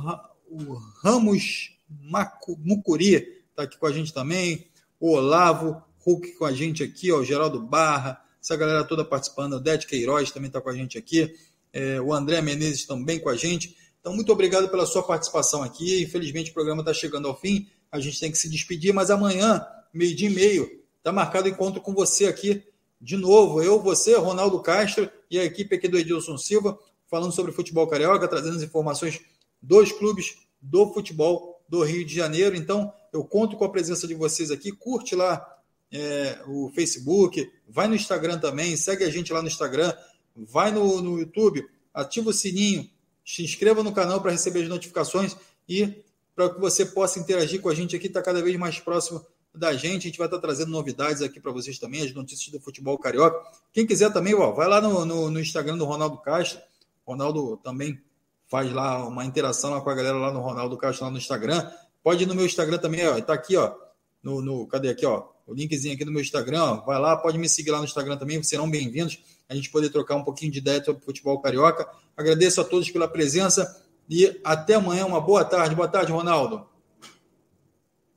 o Ramos Macu, Mucuri está aqui com a gente também. O Olavo Hulk com a gente aqui, ó, o Geraldo Barra, essa galera toda participando. O Dete Queiroz também está com a gente aqui. É, o André Menezes também com a gente. Então, muito obrigado pela sua participação aqui. Infelizmente, o programa está chegando ao fim. A gente tem que se despedir, mas amanhã, meio-dia e meio, Está marcado encontro com você aqui de novo. Eu, você, Ronaldo Castro e a equipe aqui do Edilson Silva, falando sobre futebol carioca, trazendo as informações dos clubes do futebol do Rio de Janeiro. Então, eu conto com a presença de vocês aqui. Curte lá é, o Facebook, vai no Instagram também, segue a gente lá no Instagram, vai no, no YouTube, ativa o sininho, se inscreva no canal para receber as notificações e para que você possa interagir com a gente aqui, está cada vez mais próximo da gente. A gente vai estar trazendo novidades aqui para vocês também, as notícias do futebol carioca. Quem quiser também, ó, vai lá no, no, no Instagram do Ronaldo Castro. Ronaldo também faz lá uma interação lá com a galera lá no Ronaldo Castro, lá no Instagram. Pode ir no meu Instagram também, ó. Tá aqui, ó. no, no, cadê aqui, ó? O linkzinho aqui no meu Instagram, ó, vai lá, pode me seguir lá no Instagram também, serão bem-vindos. A gente poder trocar um pouquinho de ideia sobre futebol carioca. Agradeço a todos pela presença e até amanhã. Uma boa tarde. Boa tarde, Ronaldo.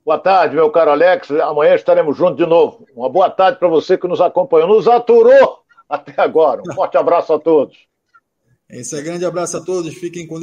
Boa tarde, meu caro Alex. Amanhã estaremos juntos de novo. Uma boa tarde para você que nos acompanhou, nos aturou até agora. Um forte abraço a todos. É isso aí, grande abraço a todos. Fiquem com